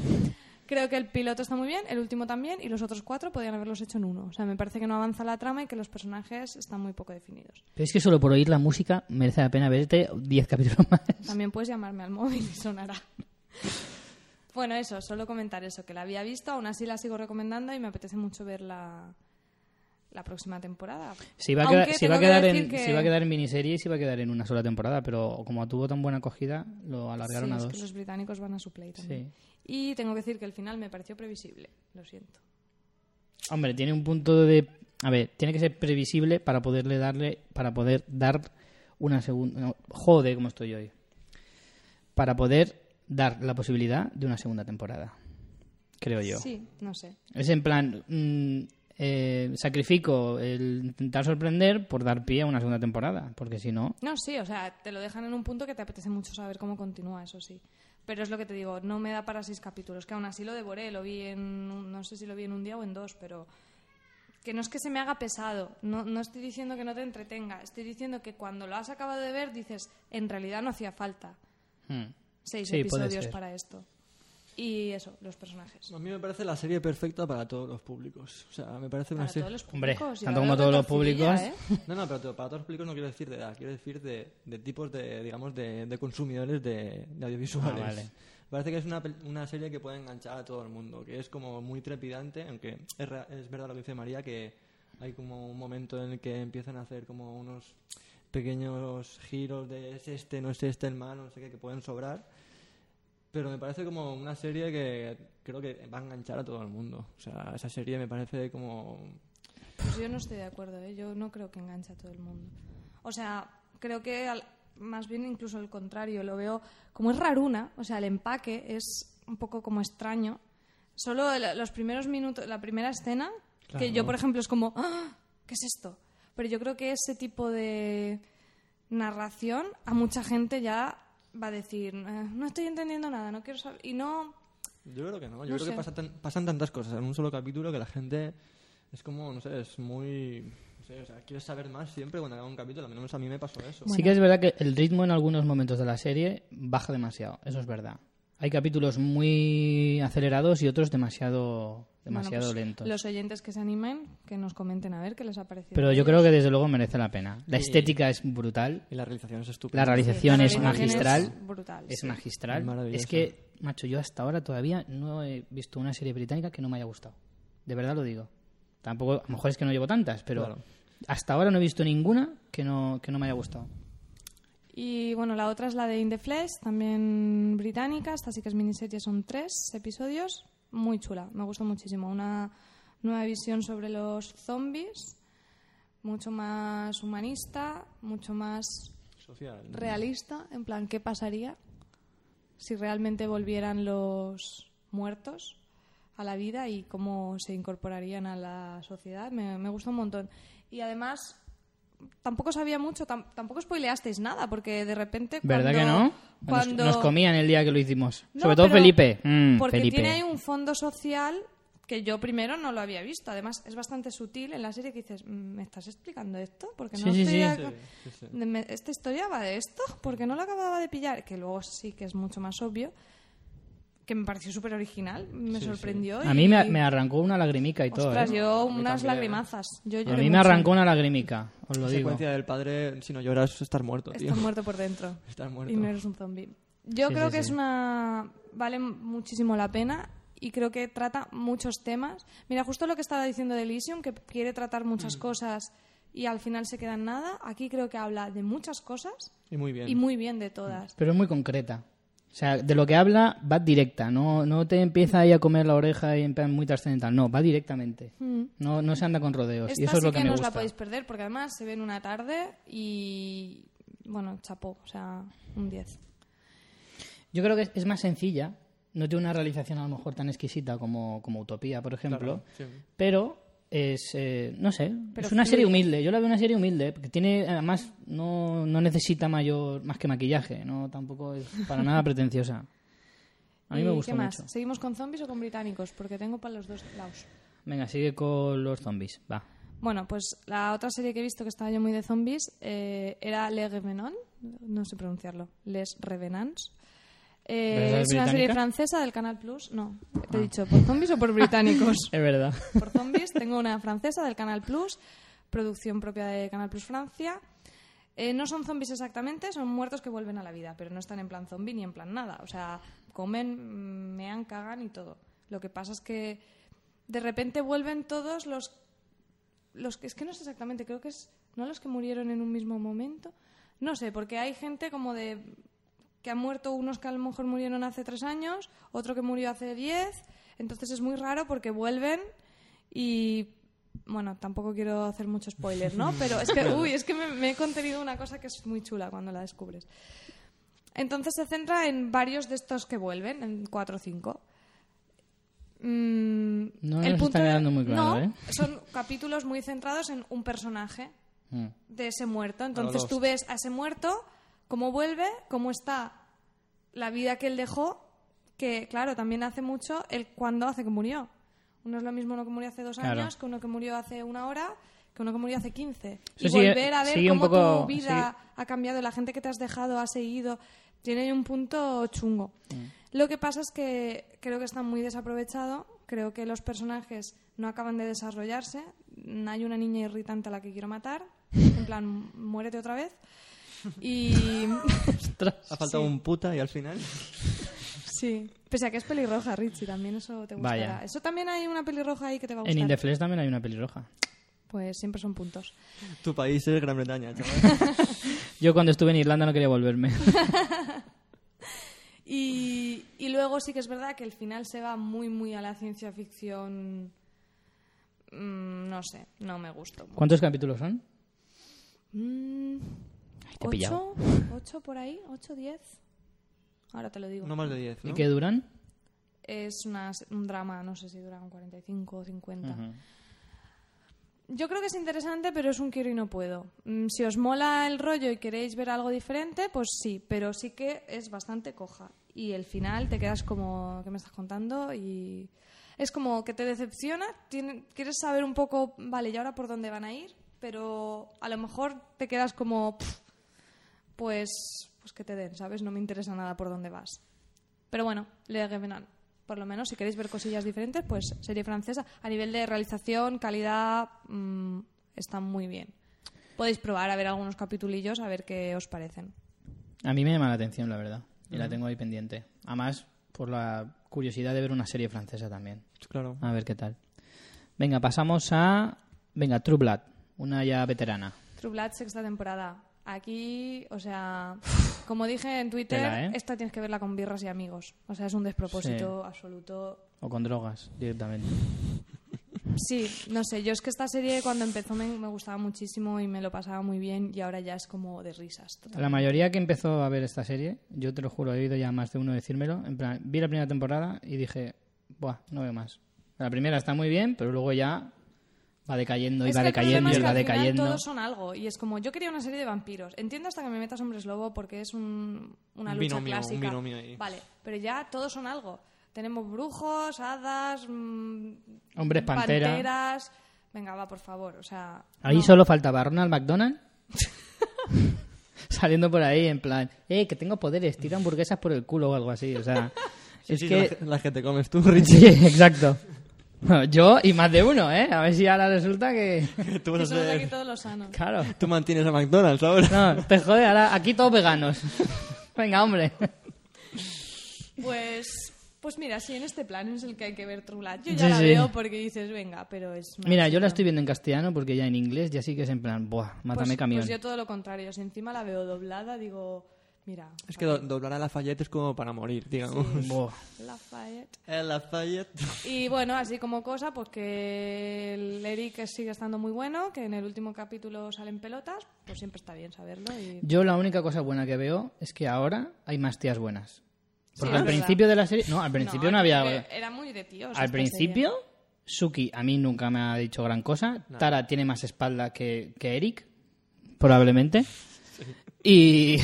Creo que el piloto está muy bien, el último también, y los otros cuatro podían haberlos hecho en uno. O sea, me parece que no avanza la trama y que los personajes están muy poco definidos. Pero es que solo por oír la música merece la pena verte 10 capítulos más. También puedes llamarme al móvil y sonará. Bueno, eso, solo comentar eso, que la había visto, aún así la sigo recomendando y me apetece mucho ver la, la próxima temporada. Si va a quedar, a en, que- si va a quedar en miniserie, si va a quedar en una sola temporada, pero como tuvo tan buena acogida, lo alargaron Sí, a es dos. que los británicos van a su play también. Sí. Y tengo que decir que el final me pareció previsible, lo siento. Hombre, tiene un punto de... A ver, tiene que ser previsible para poderle darle... Para poder dar una segunda... no, joder, cómo estoy hoy. Para poder dar la posibilidad de una segunda temporada. Creo yo. Sí, no sé. Es en plan... mm, eh, sacrifico el intentar sorprender por dar pie a una segunda temporada. Porque si no... No, sí, o sea, te lo dejan en un punto que te apetece mucho saber cómo continúa, eso sí. Pero es lo que te digo, no me da para seis capítulos, que aún así lo devoré, lo vi en, un- no sé si lo vi en un día o en dos, pero que no es que se me haga pesado, no, no estoy diciendo que no te entretenga, estoy diciendo que cuando lo has acabado de ver dices, en realidad no hacía falta hmm. seis Sí, episodios para esto. Y eso, los personajes. A mí me parece la serie perfecta para todos los públicos. O sea, me parece una Para serie... todos los públicos. tanto como todos los públicos. ¿eh? No, no, pero to- para todos los públicos no quiero decir de edad, quiero decir de, de tipos de, digamos, de, de consumidores de, de audiovisuales. Ah, vale. Me Parece que es una, pel- una serie que puede enganchar a todo el mundo, que es como muy trepidante, aunque es, es verdad lo que dice María, que hay como un momento en el que empiezan a hacer como unos pequeños giros de es este, no es este el malo, no sé qué, que pueden sobrar. Pero me parece como una serie que creo que va a enganchar a todo el mundo. O sea, esa serie me parece como Pues yo no estoy de acuerdo, ¿eh? yo no creo que enganche a todo el mundo. O sea, creo que al- más bien incluso al contrario, lo veo como es raruna, o sea, el empaque es un poco como extraño. Solo el- los primeros minutos, la primera escena, que yo, por ejemplo, es como, "Ah, ¿qué es esto? Pero yo creo que ese tipo de narración a mucha gente ya va a decir, "Eh, no estoy entendiendo nada, no quiero saber. Y no, Yo creo que no. Yo No creo sé. que pasa tan- pasan tantas cosas en un solo capítulo que la gente es como, no sé, es muy... No sé, o sea, quieres saber más siempre cuando acaba un capítulo. Al menos a mí me pasó eso. Sí que es verdad que el ritmo en algunos momentos de la serie baja demasiado, eso es verdad. Hay capítulos muy acelerados y otros demasiado demasiado Bueno, pues, lentos. Los oyentes que se animen, que nos comenten a ver qué les ha parecido. Pero yo ellos. creo que desde luego merece la pena. La Y- estética es brutal, Y la realización es estúpida. la realización La es magistral, Es brutal. es sí. magistral. Es. Es que, macho, yo hasta ahora todavía no he visto una serie británica que no me haya gustado. De verdad lo digo. Tampoco, a lo mejor es que no llevo tantas, pero Claro. hasta ahora no he visto ninguna que no, que no me haya gustado. Y bueno, la otra es la de In the Flesh, también británica. Esta sí que es miniserie, son tres episodios. Muy chula, me gustó muchísimo. Una nueva visión sobre los zombies, mucho más humanista, mucho más Social. realista. En plan, ¿qué pasaría si realmente volvieran los muertos a la vida y cómo se incorporarían a la sociedad? Me, me gustó un montón. Y además, tampoco sabía mucho, tam- tampoco spoileasteis nada, porque de repente. ¿Verdad cuando- que no? Nos- Cuando... Nos, comían el día que lo hicimos. No, Sobre todo Felipe. Mm, porque Felipe. tiene ahí un fondo social que yo primero no lo había visto. Además, es bastante sutil en la serie que dices, "Mm, ¿me estás explicando esto? Porque no Sí, sí, estoy sí. ac- Sí, ¿Esta historia va de esto? Porque no lo acababa de pillar. Que luego sí que es mucho más obvio. Que me pareció súper original. Me sorprendió. A y- mí me, me arrancó una lagrimica y todo. Ostras, ¿eh? yo A unas también. lagrimazas. Yo A mí me mucho. arrancó una lagrimica, os lo La digo. secuencia del padre, si no lloras, estar muerto, tío. Estás muerto por dentro. Estar muerto. Y no eres un zombie. Yo Sí, creo sí, que sí. es una. Vale muchísimo la pena y creo que trata muchos temas. Mira, justo lo que estaba diciendo de Elysium, que quiere tratar Mm. muchas cosas y al final se queda en nada. Aquí creo que habla de muchas cosas Y muy bien. y muy bien de todas. Pero es muy concreta. O sea, de lo que habla va directa, no, no te empieza ahí a comer la oreja y en plan muy trascendental, no, va directamente. No, no se anda con rodeos Esta y eso es lo que, que me no os gusta. la podéis perder porque además se ve en una tarde y. Bueno, chapó, o sea, un 10. Yo creo que es, es más sencilla, no tiene una realización a lo mejor tan exquisita como, como Utopía, por ejemplo, Claro, sí. pero es, eh, no sé, Pero es una serie humilde. Yo la veo una serie humilde, porque tiene, además, no, no necesita mayor, más que maquillaje, no tampoco es para nada pretenciosa. A mí ¿Y me qué gusta más? mucho. ¿Seguimos con zombies o con británicos? Porque tengo para los dos lados. Venga, sigue con los zombies, va. Bueno, pues la otra serie que he visto que estaba yo muy de zombies eh, era Les Revenants, no sé pronunciarlo, Les Revenants. Eh, ¿Esa es una serie francesa del Canal Plus. No, te he dicho, ¿por zombies o por británicos? Es verdad. por zombies. Tengo una francesa del Canal Plus, producción propia de Canal Plus Francia. Eh, no son zombies exactamente, son muertos que vuelven a la vida, pero no están en plan zombie ni en plan nada. O sea, comen, mean, cagan y todo. Lo que pasa es que de repente vuelven todos los los que es que no sé exactamente, creo que es no los que murieron en un mismo momento. No sé, porque hay gente como de que han muerto unos que a lo mejor murieron hace tres años, otro que murió hace diez. Entonces es muy raro porque vuelven y bueno, tampoco quiero hacer mucho spoiler, ¿no? Pero es que, uy, es que me, me he contenido una cosa que es muy chula cuando la descubres. Entonces se centra en varios de estos que vuelven, en cuatro o cinco. Mm, No nos está quedando muy claro, no, ¿eh? son capítulos muy centrados en un personaje Mm. de ese muerto. Entonces tú ves a ese muerto, cómo vuelve, cómo está la vida que él dejó, que claro, también hace mucho el cuándo hace que murió. Uno es lo mismo uno que murió hace dos Claro. años que uno que murió hace una hora que uno que murió hace 15. Eso y volver a ver cómo poco- tu vida ha cambiado, la gente que te has dejado ha seguido, tiene un punto chungo. Mm. Lo que pasa es que creo que está muy desaprovechado, creo que los personajes no acaban de desarrollarse, hay una niña irritante a la que quiero matar, en plan, muérete otra vez. Y Ha faltado un puta y al final. sí, pese a que es pelirroja, Richie, también eso te gustará. Vaya. Eso también hay una pelirroja ahí que te va a En gustar. Indeflex también hay una pelirroja. Pues siempre son puntos. Tu país es Gran Bretaña, chaval. Yo cuando estuve en Irlanda no quería volverme. Y, y luego sí que es verdad que el final se va muy, muy a la ciencia ficción. Mm, no sé, no me gustó. ¿Cuántos capítulos son? Mm, te he pillado. ¿Ocho? ¿Ocho por ahí? ¿Ocho, diez? Ahora te lo digo. No más de 10, ¿Y ¿no? qué duran? Es una- un drama, no sé si duran 45 o 50. Ujú. Yo creo que es interesante, pero es un quiero y no puedo. Mm, Si os mola el rollo y queréis ver algo diferente, pues sí, pero sí que es bastante coja. Y el final te quedas como, ¿qué me estás contando? Y es como que te decepciona, tiene- quieres saber un poco, vale, ¿y ahora por dónde van a ir? Pero a lo mejor te quedas como, "Pff, pues, pues que te den, ¿sabes? No me interesa nada por dónde vas. Pero bueno, Le Revenant. Por lo menos, si queréis ver cosillas diferentes, pues serie francesa. A nivel de realización, calidad, mm, está muy bien. Podéis probar a ver algunos capitulillos, a ver qué os parecen. A mí me llama la atención, la verdad. Y la tengo ahí pendiente. Además, por la curiosidad de ver una serie francesa también. Claro. A ver qué tal. Venga, pasamos a... Venga, True Blood. Una ya veterana. True Blood, sexta temporada. Aquí, o sea, como dije en Twitter, Tela, ¿eh? esta tienes que verla con birras y amigos. O sea, es un despropósito absoluto. O con drogas, directamente. Sí, no sé, yo es que esta serie cuando empezó me, me gustaba muchísimo y me lo pasaba muy bien y ahora ya es como de risas. La mayoría que empezó a ver esta serie, yo te lo juro, he oído ya más de uno decírmelo. En plan, vi la primera temporada y dije, buah, no veo más. La primera está muy bien, pero luego ya va decayendo y Es va decayendo y va decayendo. Todos son algo y es como yo quería una serie de vampiros. Entiendo hasta que me metas hombres lobo porque es un- una Un lucha binomio, un clásica. binomio ahí. Vale, pero ya todos son algo. Tenemos brujos, hadas, mm, Hombres pantera. panteras. Venga, va, por favor, o sea. Ahí no. solo faltaba Ronald McDonald saliendo por ahí en plan, eh, que tengo poderes, tiro hamburguesas por el culo o algo así. O sea, Sí, es sí, que... la, la que te comes tú, Richie. Sí, exacto. Bueno, yo y más de uno, ¿eh? A ver si ahora resulta que... tú, vas a aquí los sanos. Claro. tú mantienes a McDonald's ahora. No, te jode, ahora aquí todos veganos. Venga, hombre. Pues. Pues mira, sí, en este plan es el que hay que ver True Blood. Yo ya Sí, la sí. veo porque dices, venga, pero es. Mira, yo la estoy viendo en castellano porque ya en inglés ya sí que es en plan, buah, mátame pues, camión. Pues yo todo lo contrario. Si encima la veo doblada, digo, mira. Es que do- doblar a Lafayette es como para morir, digamos. Buah. Lafayette. El Lafayette. Y bueno, así como cosa, pues que el Eric sigue estando muy bueno, que en el último capítulo salen pelotas, pues siempre está bien saberlo. Y... Yo la única cosa buena que veo es que ahora hay más tías buenas. Porque es al verdad. principio de la serie... No, al principio no, había... porque Era muy de tíos. Al principio, Suki a mí nunca me ha dicho gran cosa. Tara tiene más espalda que, que Eric, probablemente. Y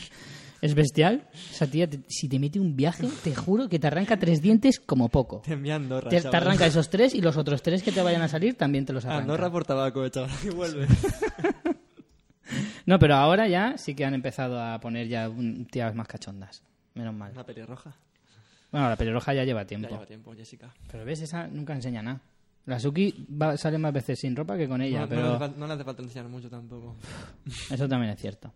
es bestial. Esa tía, te- si te mete un viaje, te juro que te arranca tres dientes como poco. Te envía a Andorra, Te, arranca esos tres y los otros tres que te vayan a salir también te los arranca. Andorra por tabaco, chaval. Y vuelve. No, pero ahora ya sí que han empezado a poner ya un- tías más cachondas. Menos mal. Una pelirroja. Bueno, la pelirroja ya lleva Ya tiempo. lleva tiempo, Jessica. Pero ves, esa nunca enseña nada. La Suki va- sale más veces sin ropa que con ella, no, no pero... no le hace falta enseñar mucho tampoco. Eso también es cierto.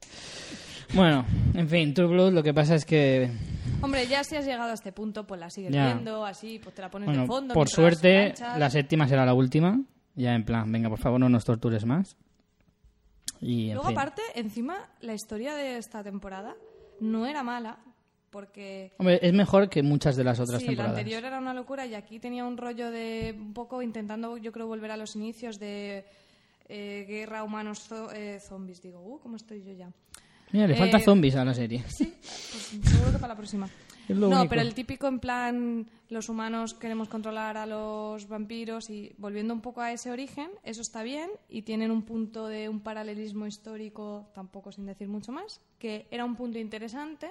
Bueno, en fin, True Blood lo que pasa es que, Hombre, ya si has llegado a este punto, pues la sigues Ya. viendo, así, pues te la pones bueno, de fondo. por suerte la séptima será la última. Ya en plan, venga, por favor, no nos tortures más. Y en Luego, fin. aparte, encima, la historia de esta temporada no era mala, porque Hombre, es mejor que muchas de las otras sí, temporadas. la anterior era una locura y aquí tenía un rollo de un poco intentando, yo creo, volver a los inicios de eh, guerra humanos zo- eh, zombies. Digo, uh, ¿cómo estoy yo ya? Mira, le falta Eh, zombies a la serie. Sí, pues seguro que para la próxima. No, único. pero el típico en plan, los humanos queremos controlar a los vampiros y volviendo un poco a ese origen, eso está bien y tienen un punto de un paralelismo histórico, tampoco sin decir mucho más, que era un punto interesante,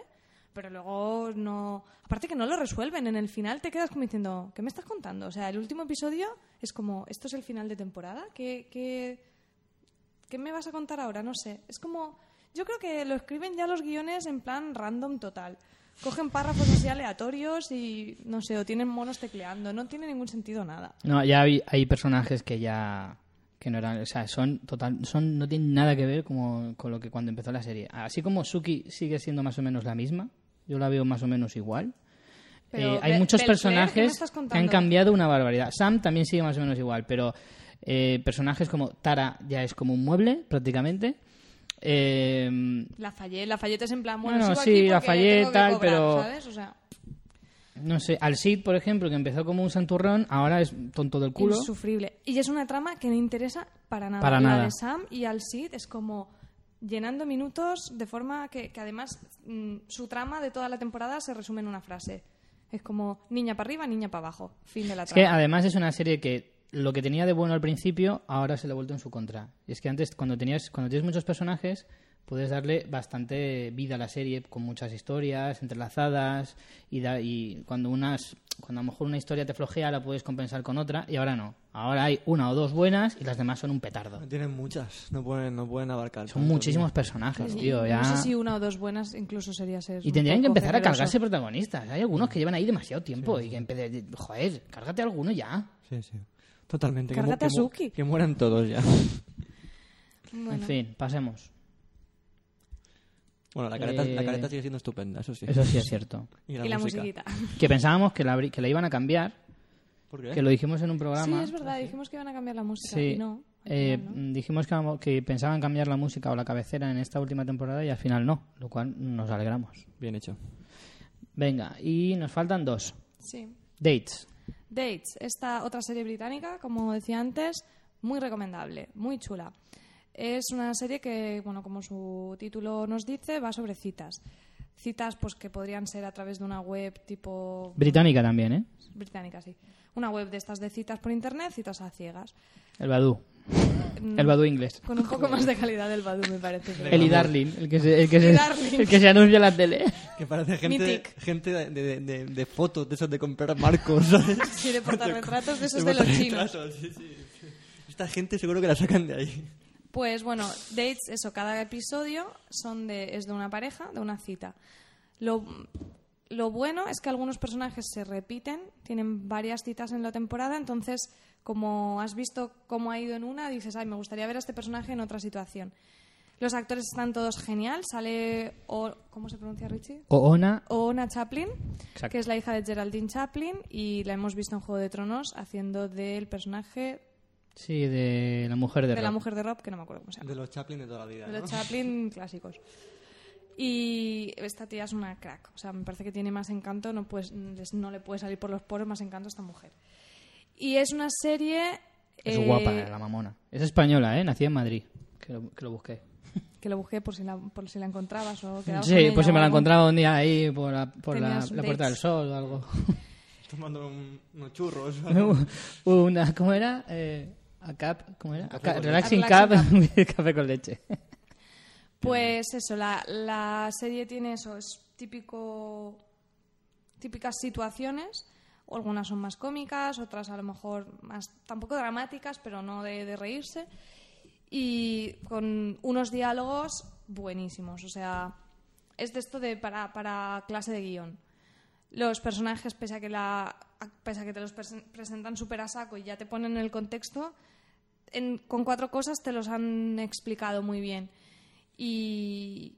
pero luego no... Aparte que no lo resuelven, en el final te quedas como diciendo, ¿qué me estás contando? O sea, el último episodio es como, ¿esto es el final de temporada? ¿Qué, qué, ¿Qué me vas a contar ahora? No sé. Es como. Yo creo que lo escriben ya los guiones en plan random total. Cogen párrafos así aleatorios y no sé, o tienen monos tecleando. No tiene ningún sentido nada. No, ya hay, hay personajes que ya que no eran, o sea, son total, son no tienen nada que ver como con lo que cuando empezó la serie. Así como Suki sigue siendo más o menos la misma, yo la veo más o menos igual. Pero Eh, hay muchos Belclair, ¿qué me personajes que han cambiado una barbaridad. Sam también sigue más o menos igual, pero eh, personajes como Tara ya es como un mueble prácticamente. Eh, Lafayette, Lafayette es en plan, bueno, sigo sí, tengo que tal, cobrar, pero- ¿sabes? O sea, no sé, al Sid, por ejemplo, que empezó como un santurrón, ahora es tonto del culo. insufrible. Y es una trama que no interesa para nada. Para la nada. de Sam y al Sid es como llenando minutos de forma que, que además mm, su trama de toda la temporada se resume en una frase. Es como niña para arriba, niña para abajo. Fin de la Es que trama. además es una serie que lo que tenía de bueno al principio ahora se le ha vuelto en su contra. Y es que antes cuando tenías cuando tienes muchos personajes puedes darle bastante vida a la serie con muchas historias entrelazadas y, da- y cuando unas cuando a lo mejor una historia te flojea la puedes compensar con otra y ahora no. Ahora hay una o dos buenas y las demás son un petardo. Tienen muchas, no pueden, no pueden abarcar. Son muchísimos personajes, tío. Ya... No sé si una o dos buenas incluso sería ser. Y tendrían que empezar a cargarse protagonistas. Hay algunos que llevan ahí demasiado tiempo y que empe- joder, cárgate alguno ya. Sí, sí. Totalmente. que mu- Cárgate a que mu- Suki. Que mueran todos ya. Bueno, En fin, pasemos. Bueno, la careta, la Eh, careta sigue siendo estupenda, eso sí. Eso sí es cierto. y la musiquita. Que pensábamos que la, que la iban a cambiar, ¿Por qué? que lo dijimos en un Sí, programa. es verdad, dijimos que iban a cambiar la música Sí. y no. Eh, no. dijimos que, vamos- que pensaban cambiar la música o la cabecera en esta última temporada y al final no, lo cual nos alegramos. Bien hecho. Venga, y nos faltan dos. Sí. Dates. Dates, esta otra serie británica, como decía antes, muy recomendable, muy chula. Es una serie que, bueno, como su título nos dice, va sobre citas. Citas pues que podrían ser a través de una web tipo Británica también, ¿eh? británica, sí. Una web de estas de citas por internet, citas a ciegas. El Badu. Mm, El Badu inglés. Con un poco más de calidad del Badu, me parece. El Darling, el que se, el que se, el que se anuncia en la tele. Que parece gente, Mythic. gente de, de, de- de fotos, de esos de comprar marcos, ¿sabes? Sí, de portarretratos de esos De de los chinos. sí, sí. Esta gente seguro que la sacan de ahí. Pues bueno, dates, eso, cada episodio son de, es de una pareja, de una cita. Lo, lo bueno es que algunos personajes se repiten, tienen varias citas en la temporada, entonces como has visto cómo ha ido en una, dices, ay, me gustaría ver a este personaje en otra situación. Los actores están todos genial, sale, o, ¿cómo se pronuncia Richie? Oona. Oona Chaplin, Exacto. que es la hija de Geraldine Chaplin y la hemos visto en Juego de Tronos haciendo del personaje Sí, de la mujer de, de la Rob. mujer de Rob, que no me acuerdo cómo se llama. De los Chaplin de toda la vida, De ¿no? los Chaplin clásicos. Y esta tía es una crack. O sea, me parece que tiene más encanto. No, puedes, no le puede salir por los poros más encanto a esta mujer. Y es una serie... Es eh, guapa, la mamona. Es española, ¿eh? Nacida en Madrid. Que lo, que lo busqué. que lo busqué por si la, por si la encontrabas o quedabas Sí, ella pues si me la encontraba un día ahí por la, por la, la Puerta del Sol o algo. Tomando un- unos churros. Una, ¿Cómo era? Eh, a cap, ¿cómo era? A relaxing cap, café con leche. Pues eso, la, la serie tiene eso, es típico, típicas situaciones, algunas son más cómicas, otras a lo mejor más, tampoco dramáticas, pero no de, de reírse, y con unos diálogos buenísimos, o sea, es de esto de para, para clase de guion. Los personajes, pese a que, la, pese a que te los presen- presentan súper a saco y ya te ponen en el contexto, en- con cuatro cosas te los han explicado muy bien. Y,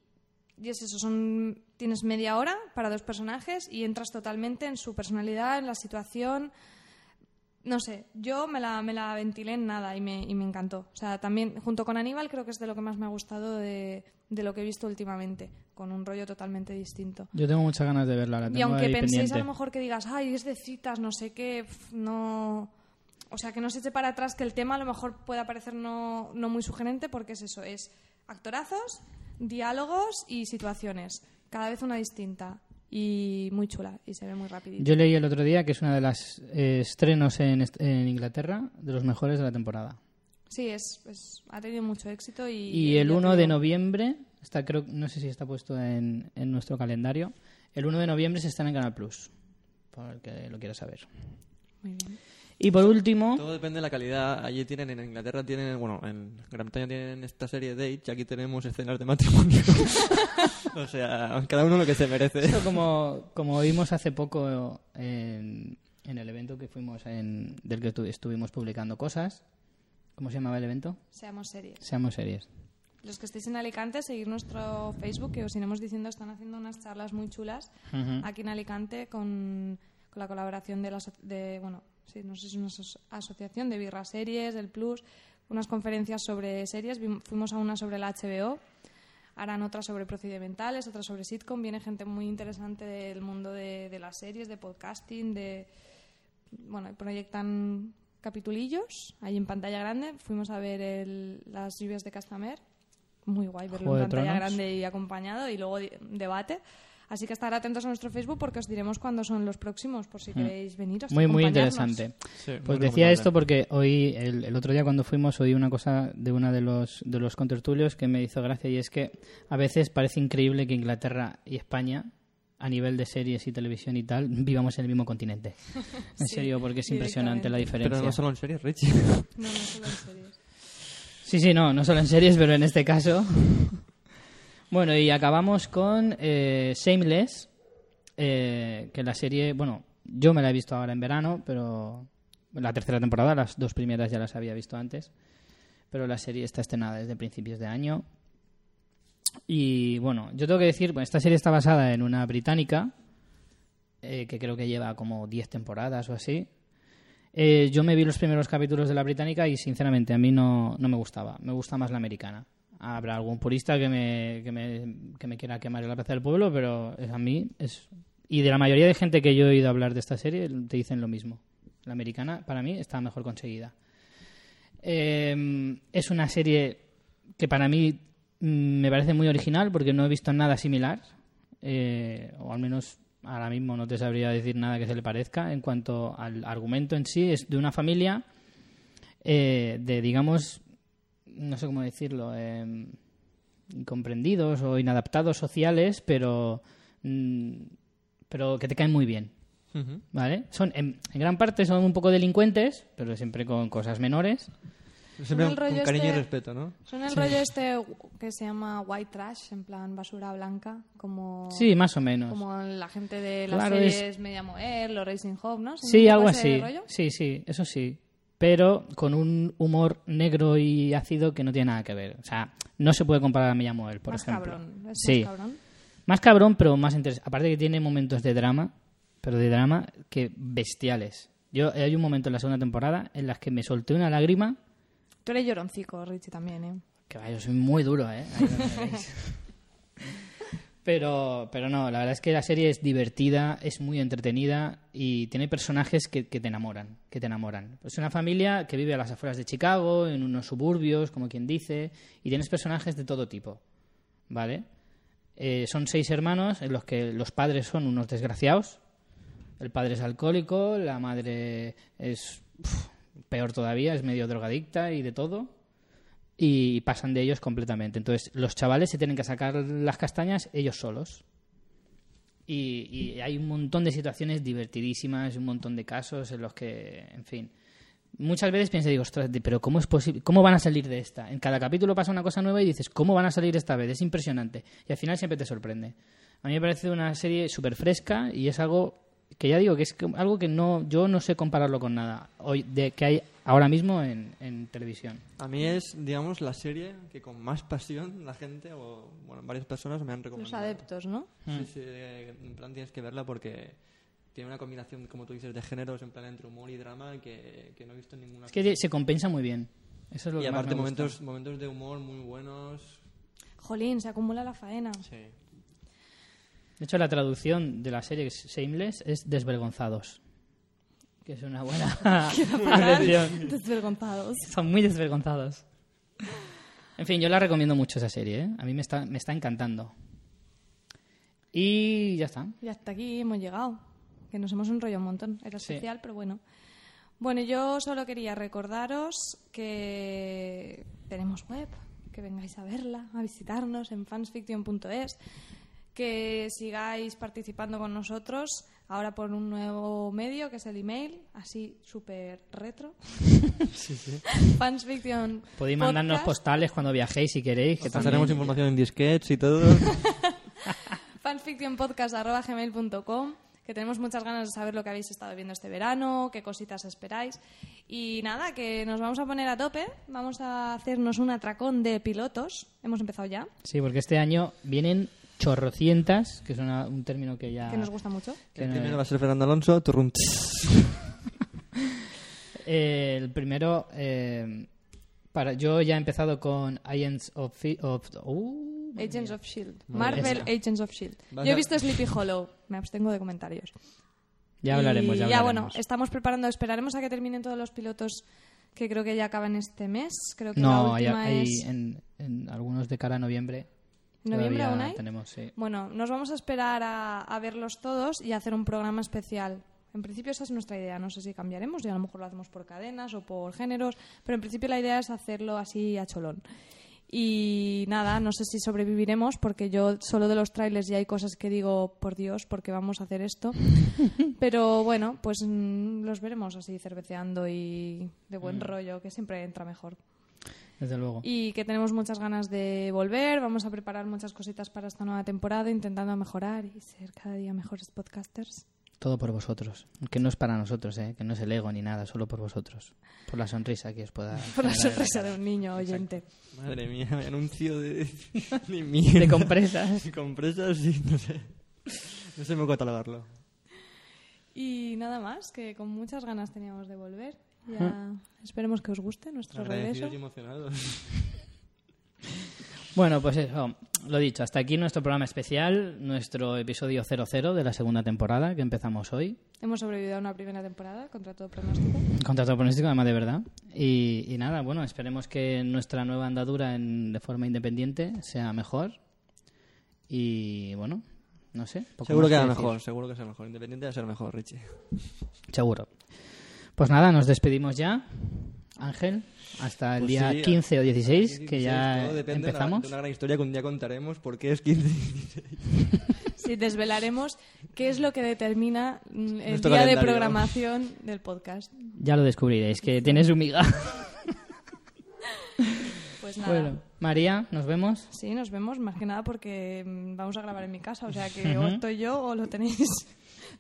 y es eso, son, tienes media hora para dos personajes y entras totalmente en su personalidad, en la situación. No sé, yo me la, me la ventilé en nada y me, y me encantó. O sea, también junto con Aníbal creo que es de lo que más me ha gustado de, de lo que he visto últimamente, con un rollo totalmente distinto. Yo tengo muchas ganas de verla, la tengo Y aunque ahí penséis pendiente. a lo mejor que digas, ay, es de citas, no sé qué, pf, no... O sea, que no se eche para atrás que el tema a lo mejor pueda parecer no, no muy sugerente porque es eso, es actorazos, diálogos y situaciones. Cada vez una distinta y muy chula y se ve muy rapidito. Yo leí el otro día que es una de las eh, estrenos en, est- en Inglaterra de los mejores de la temporada. Sí, es, es- ha tenido mucho éxito y... Y el ya te 1 de noviembre, está, creo, no sé si está puesto en, en nuestro calendario, el 1 de noviembre se está en Canal Plus, por el que lo quiera saber. Muy bien. Y por último, Todo depende de la calidad. Allí tienen, en Inglaterra tienen, bueno, en Gran Bretaña tienen esta serie de y aquí tenemos escenas de matrimonio. o sea, cada uno lo que se merece. esto como, como vimos hace poco en, en el evento que fuimos en, del que tu- estuvimos publicando cosas, ¿cómo se llamaba el evento? Seamos serios. Seamos series. Los que estéis en Alicante, seguir nuestro Facebook, que os iremos diciendo, están haciendo unas charlas muy chulas aquí en Alicante con, con la colaboración de la de bueno sí no sé si es una aso- asociación de birra series del plus unas conferencias sobre series. Fuimos a una sobre la HBO harán otra sobre procedimentales otra sobre sitcom. Viene gente muy interesante del mundo de, de las series de podcasting de bueno proyectan capitulillos ahí en pantalla grande. Fuimos a ver el- las lluvias de Castamer muy guay verlo Juego en pantalla Tronos. grande y acompañado. Y luego debate. Así que estar atentos a nuestro Facebook porque os diremos cuándo son los próximos por si queréis veniros. Mm. Muy, muy interesante. Sí, Pues muy decía esto porque hoy, el, el otro día cuando fuimos, oí una cosa de uno de los, de los contertulios que me hizo gracia y es que a veces parece increíble que Inglaterra y España, a nivel de series y televisión y tal, vivamos en el mismo continente. En Sí, serio, porque es impresionante la diferencia. Pero no solo en series, Richie. No, no solo en series. Sí, sí, no, no solo en series, pero en este caso. bueno, y acabamos con eh, Shameless, eh, que la serie, bueno, yo me la he visto ahora en verano, pero la tercera temporada, las dos primeras ya las había visto antes, pero la serie está estrenada desde principios de año. Y bueno, yo tengo que decir, bueno, esta serie está basada en una británica, eh, que creo que lleva como 10 temporadas o así. Eh, yo me vi los primeros capítulos de la británica y sinceramente a mí no, no me gustaba. Me gusta más la americana. Habrá algún purista que me, que me, que me quiera quemar en la plaza del pueblo, pero a mí es... Y de la mayoría de gente que yo he oído hablar de esta serie te dicen lo mismo. La americana para mí está mejor conseguida. Eh, es una serie que para mí mm, me parece muy original porque no he visto nada similar. eh, o al menos ahora mismo no te sabría decir nada que se le parezca en cuanto al argumento en sí. Es de una familia eh, de, digamos, no sé cómo decirlo, eh, incomprendidos o inadaptados sociales, pero, mm, pero que te caen muy bien. ¿Vale? Son, en, en gran parte son un poco delincuentes, pero siempre con cosas menores. Siempre con cariño y este- respeto, ¿no? Son el rollo este que se llama white trash, en plan basura blanca, como, Sí, más o menos. como la gente de las Claro, es- series Media Moer, los Racing Home, ¿no? ¿Son Sí, algo así. rollo? Sí, sí, eso sí. Pero con un humor negro y ácido que no tiene nada que ver. O sea, no se puede comparar a Mia Moel, por más ejemplo. cabrón. Es Sí. más cabrón. Más cabrón, pero más interesante. Aparte que tiene momentos de drama, pero de drama que bestiales. Yo hay un momento en la segunda temporada en las que me solté una lágrima. Tú eres lloroncico, Richie, también, ¿eh? Que vaya, yo soy muy duro, ¿eh? Pero, pero no, la verdad es que la serie es divertida, es muy entretenida y tiene personajes que, te enamoran, que te enamoran. Es una familia que vive a las afueras de Chicago, en unos suburbios, como quien dice, y tienes personajes de todo tipo, ¿vale? Eh, son seis hermanos en los que los padres son unos desgraciados. El padre es alcohólico, la madre es peor todavía, es medio drogadicta y de todo y pasan de ellos completamente. Entonces, los chavales se tienen que sacar las castañas ellos solos. Y, hay un montón de situaciones divertidísimas, un montón de casos en los que, en fin, muchas veces pienso, digo, ostras, pero ¿cómo es posible? ¿Cómo van a salir de esta? En cada capítulo pasa una cosa nueva y dices, ¿cómo van a salir esta vez? Es impresionante. Y al final siempre te sorprende. A mí me parece una serie súper fresca y es algo que ya digo que es algo que no yo no sé compararlo con nada hoy de que hay ahora mismo en, en televisión. A mí es, digamos, la serie que con más pasión la gente, o bueno, varias personas me han recomendado. Los adeptos, ¿no? Sí, sí, eh, en plan tienes que verla porque tiene una combinación, como tú dices, de géneros, en plan entre humor y drama que, que no he visto en ninguna Es que se compensa muy bien. Eso es lo Y que más aparte me gusta. momentos, momentos de humor muy buenos. Jolín, se acumula la faena. Sí. De hecho, la traducción de la serie Shameless es desvergonzados. Que es una buena. Desvergonzados. Son muy desvergonzados. En fin, yo la recomiendo mucho esa serie. ¿eh? A mí me está, me está encantando. Y ya está. Y hasta aquí hemos llegado. Que nos hemos enrollado un montón. Era Sí. especial, pero bueno. Bueno, yo solo quería recordaros que tenemos web, que vengáis a verla, a visitarnos en fansfiction.es, que sigáis participando con nosotros ahora por un nuevo medio que es el email, así súper retro. Fansfiction. Podéis mandarnos postales cuando viajéis si queréis. Que Pasaremos también- información en disquets y todo. fanfictionpodcast.gmail.com que tenemos muchas ganas de saber lo que habéis estado viendo este verano, qué cositas esperáis. Y nada, que nos vamos a poner a tope. Vamos a hacernos un atracón de pilotos. Hemos empezado ya, Sí, porque este año vienen chorrocientas, que es una- un término que ya... que nos gusta mucho. que El no- primero va a ser Fernando Alonso. turrum, Eh, el primero, eh, para yo ya he empezado con Agents of... Fi- of uh, madre Agents mía. of Shield. Marvel. Agents of Shield. Vas Yo he visto Sleepy Hollow. Me abstengo de comentarios. Ya hablaremos, Y ya hablaremos. bueno, estamos preparando, esperaremos a que terminen todos los pilotos que creo que ya acaban este mes. Creo que No, la hay, última hay es en, en algunos de cara a noviembre. Noviembre aún hay. Tenemos, sí. Bueno, nos vamos a esperar a, a verlos todos y a hacer un programa especial. En principio esa es nuestra idea. No sé si cambiaremos y a lo mejor lo hacemos por cadenas o por géneros, pero en principio la idea es hacerlo así a cholón. Y nada, no sé si sobreviviremos porque yo solo de los trailers ya hay cosas que digo, por Dios, porque vamos a hacer esto. Pero bueno, pues mm, los veremos así cerveceando y de buen rollo, que siempre entra mejor Desde luego. y que tenemos muchas ganas de volver. Vamos a preparar muchas cositas para esta nueva temporada, intentando mejorar y ser cada día mejores podcasters. Todo por vosotros. Que no es para nosotros, ¿eh? que no es el ego ni nada, solo por vosotros. Por la sonrisa que os pueda. Por la sorpresa de un niño oyente. Madre mía, me anuncio de. Ni mierda. De compresas. Y compresas, sí, no sé. No sé cómo catalogarlo. Y nada más, que con muchas ganas teníamos de volver. Ya esperemos que os guste nuestro regreso. Y emocionados. Bueno, pues eso, lo dicho, hasta aquí nuestro programa especial, nuestro episodio 00 de la segunda temporada que empezamos hoy. Hemos sobrevivido a una primera temporada contra todo pronóstico. Contra todo pronóstico, además de verdad. Y, y nada, bueno, esperemos que nuestra nueva andadura en- de forma independiente sea mejor. Y bueno, no sé. poco Seguro que era decir. mejor, seguro que sea mejor. Independiente de ser mejor, Richie. Seguro. Pues nada, nos despedimos ya. Ángel, hasta el Pues día sí, 15 o 16, que 16, ya todo depende de una- empezamos. De una gran historia que un día contaremos por qué es 15 Sí, desvelaremos qué es lo que determina mm, el Nuestro día de programación del podcast. Ya lo descubriréis, que tiene su miga. Pues nada. bueno, María, nos vemos. Sí, nos vemos, más que nada porque mm, vamos a grabar en mi casa, o sea que o estoy yo o lo tenéis.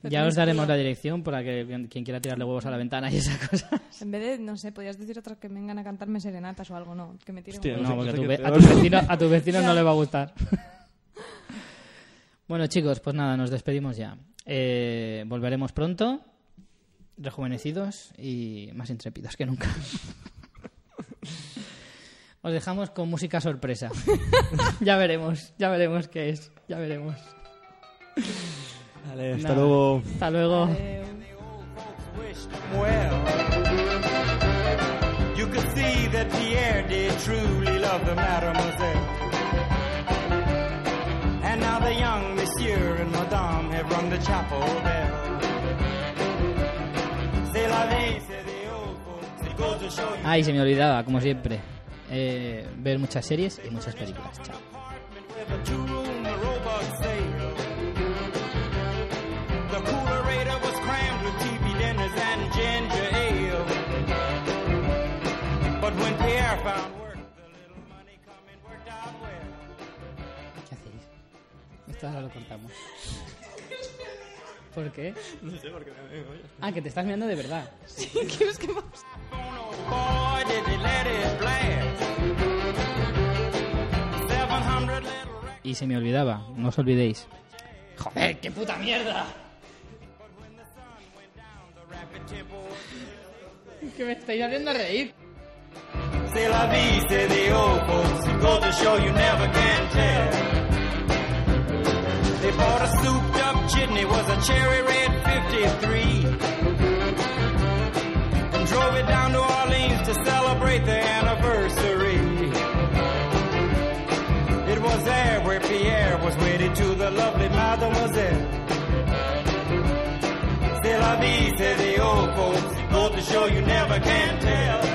Ya os daremos la dirección para que quien quiera tirarle huevos a la ventana y esa cosa. En vez de, no sé, podías decir otras que vengan a cantarme serenatas o algo, no, que me tiren Hostia, huevos. No, porque a tu, ve- a peor. tu vecino, a tu vecino no Ya. le va a gustar. bueno, chicos, pues nada, nos despedimos ya. Eh, volveremos pronto, rejuvenecidos y más intrépidos que nunca. Os dejamos con música sorpresa. ya veremos, ya veremos qué es. Ya veremos. Vale, hasta Nada. luego. Hasta luego. You could see that Pierre did truly love the mademoiselle. And now the young monsieur and madame have rung the chapel bell. Ay, se me olvidaba, como siempre. eh, ver muchas series y muchas películas. Chao. ¿Qué hacéis? Esto ahora lo contamos. ¿Por qué? No sé por qué me vengo yo. Ah, que te estás mirando de verdad. ¿Quieres que vamos? Boy, did he let it blast. 700 little wreck- Y se me olvidaba, no os olvidéis. ¡Joder, qué puta mierda! Que me estáis haciendo reír. C'est la vie, say the old folks. It goes to show you never can tell. They bought a souped up chitney, was a cherry red 53. And drove it down to Orleans to celebrate the anniversary. It was there where Pierre was wedded to the lovely mademoiselle. C'est la vie, say the old folks. Goes to show you never can tell.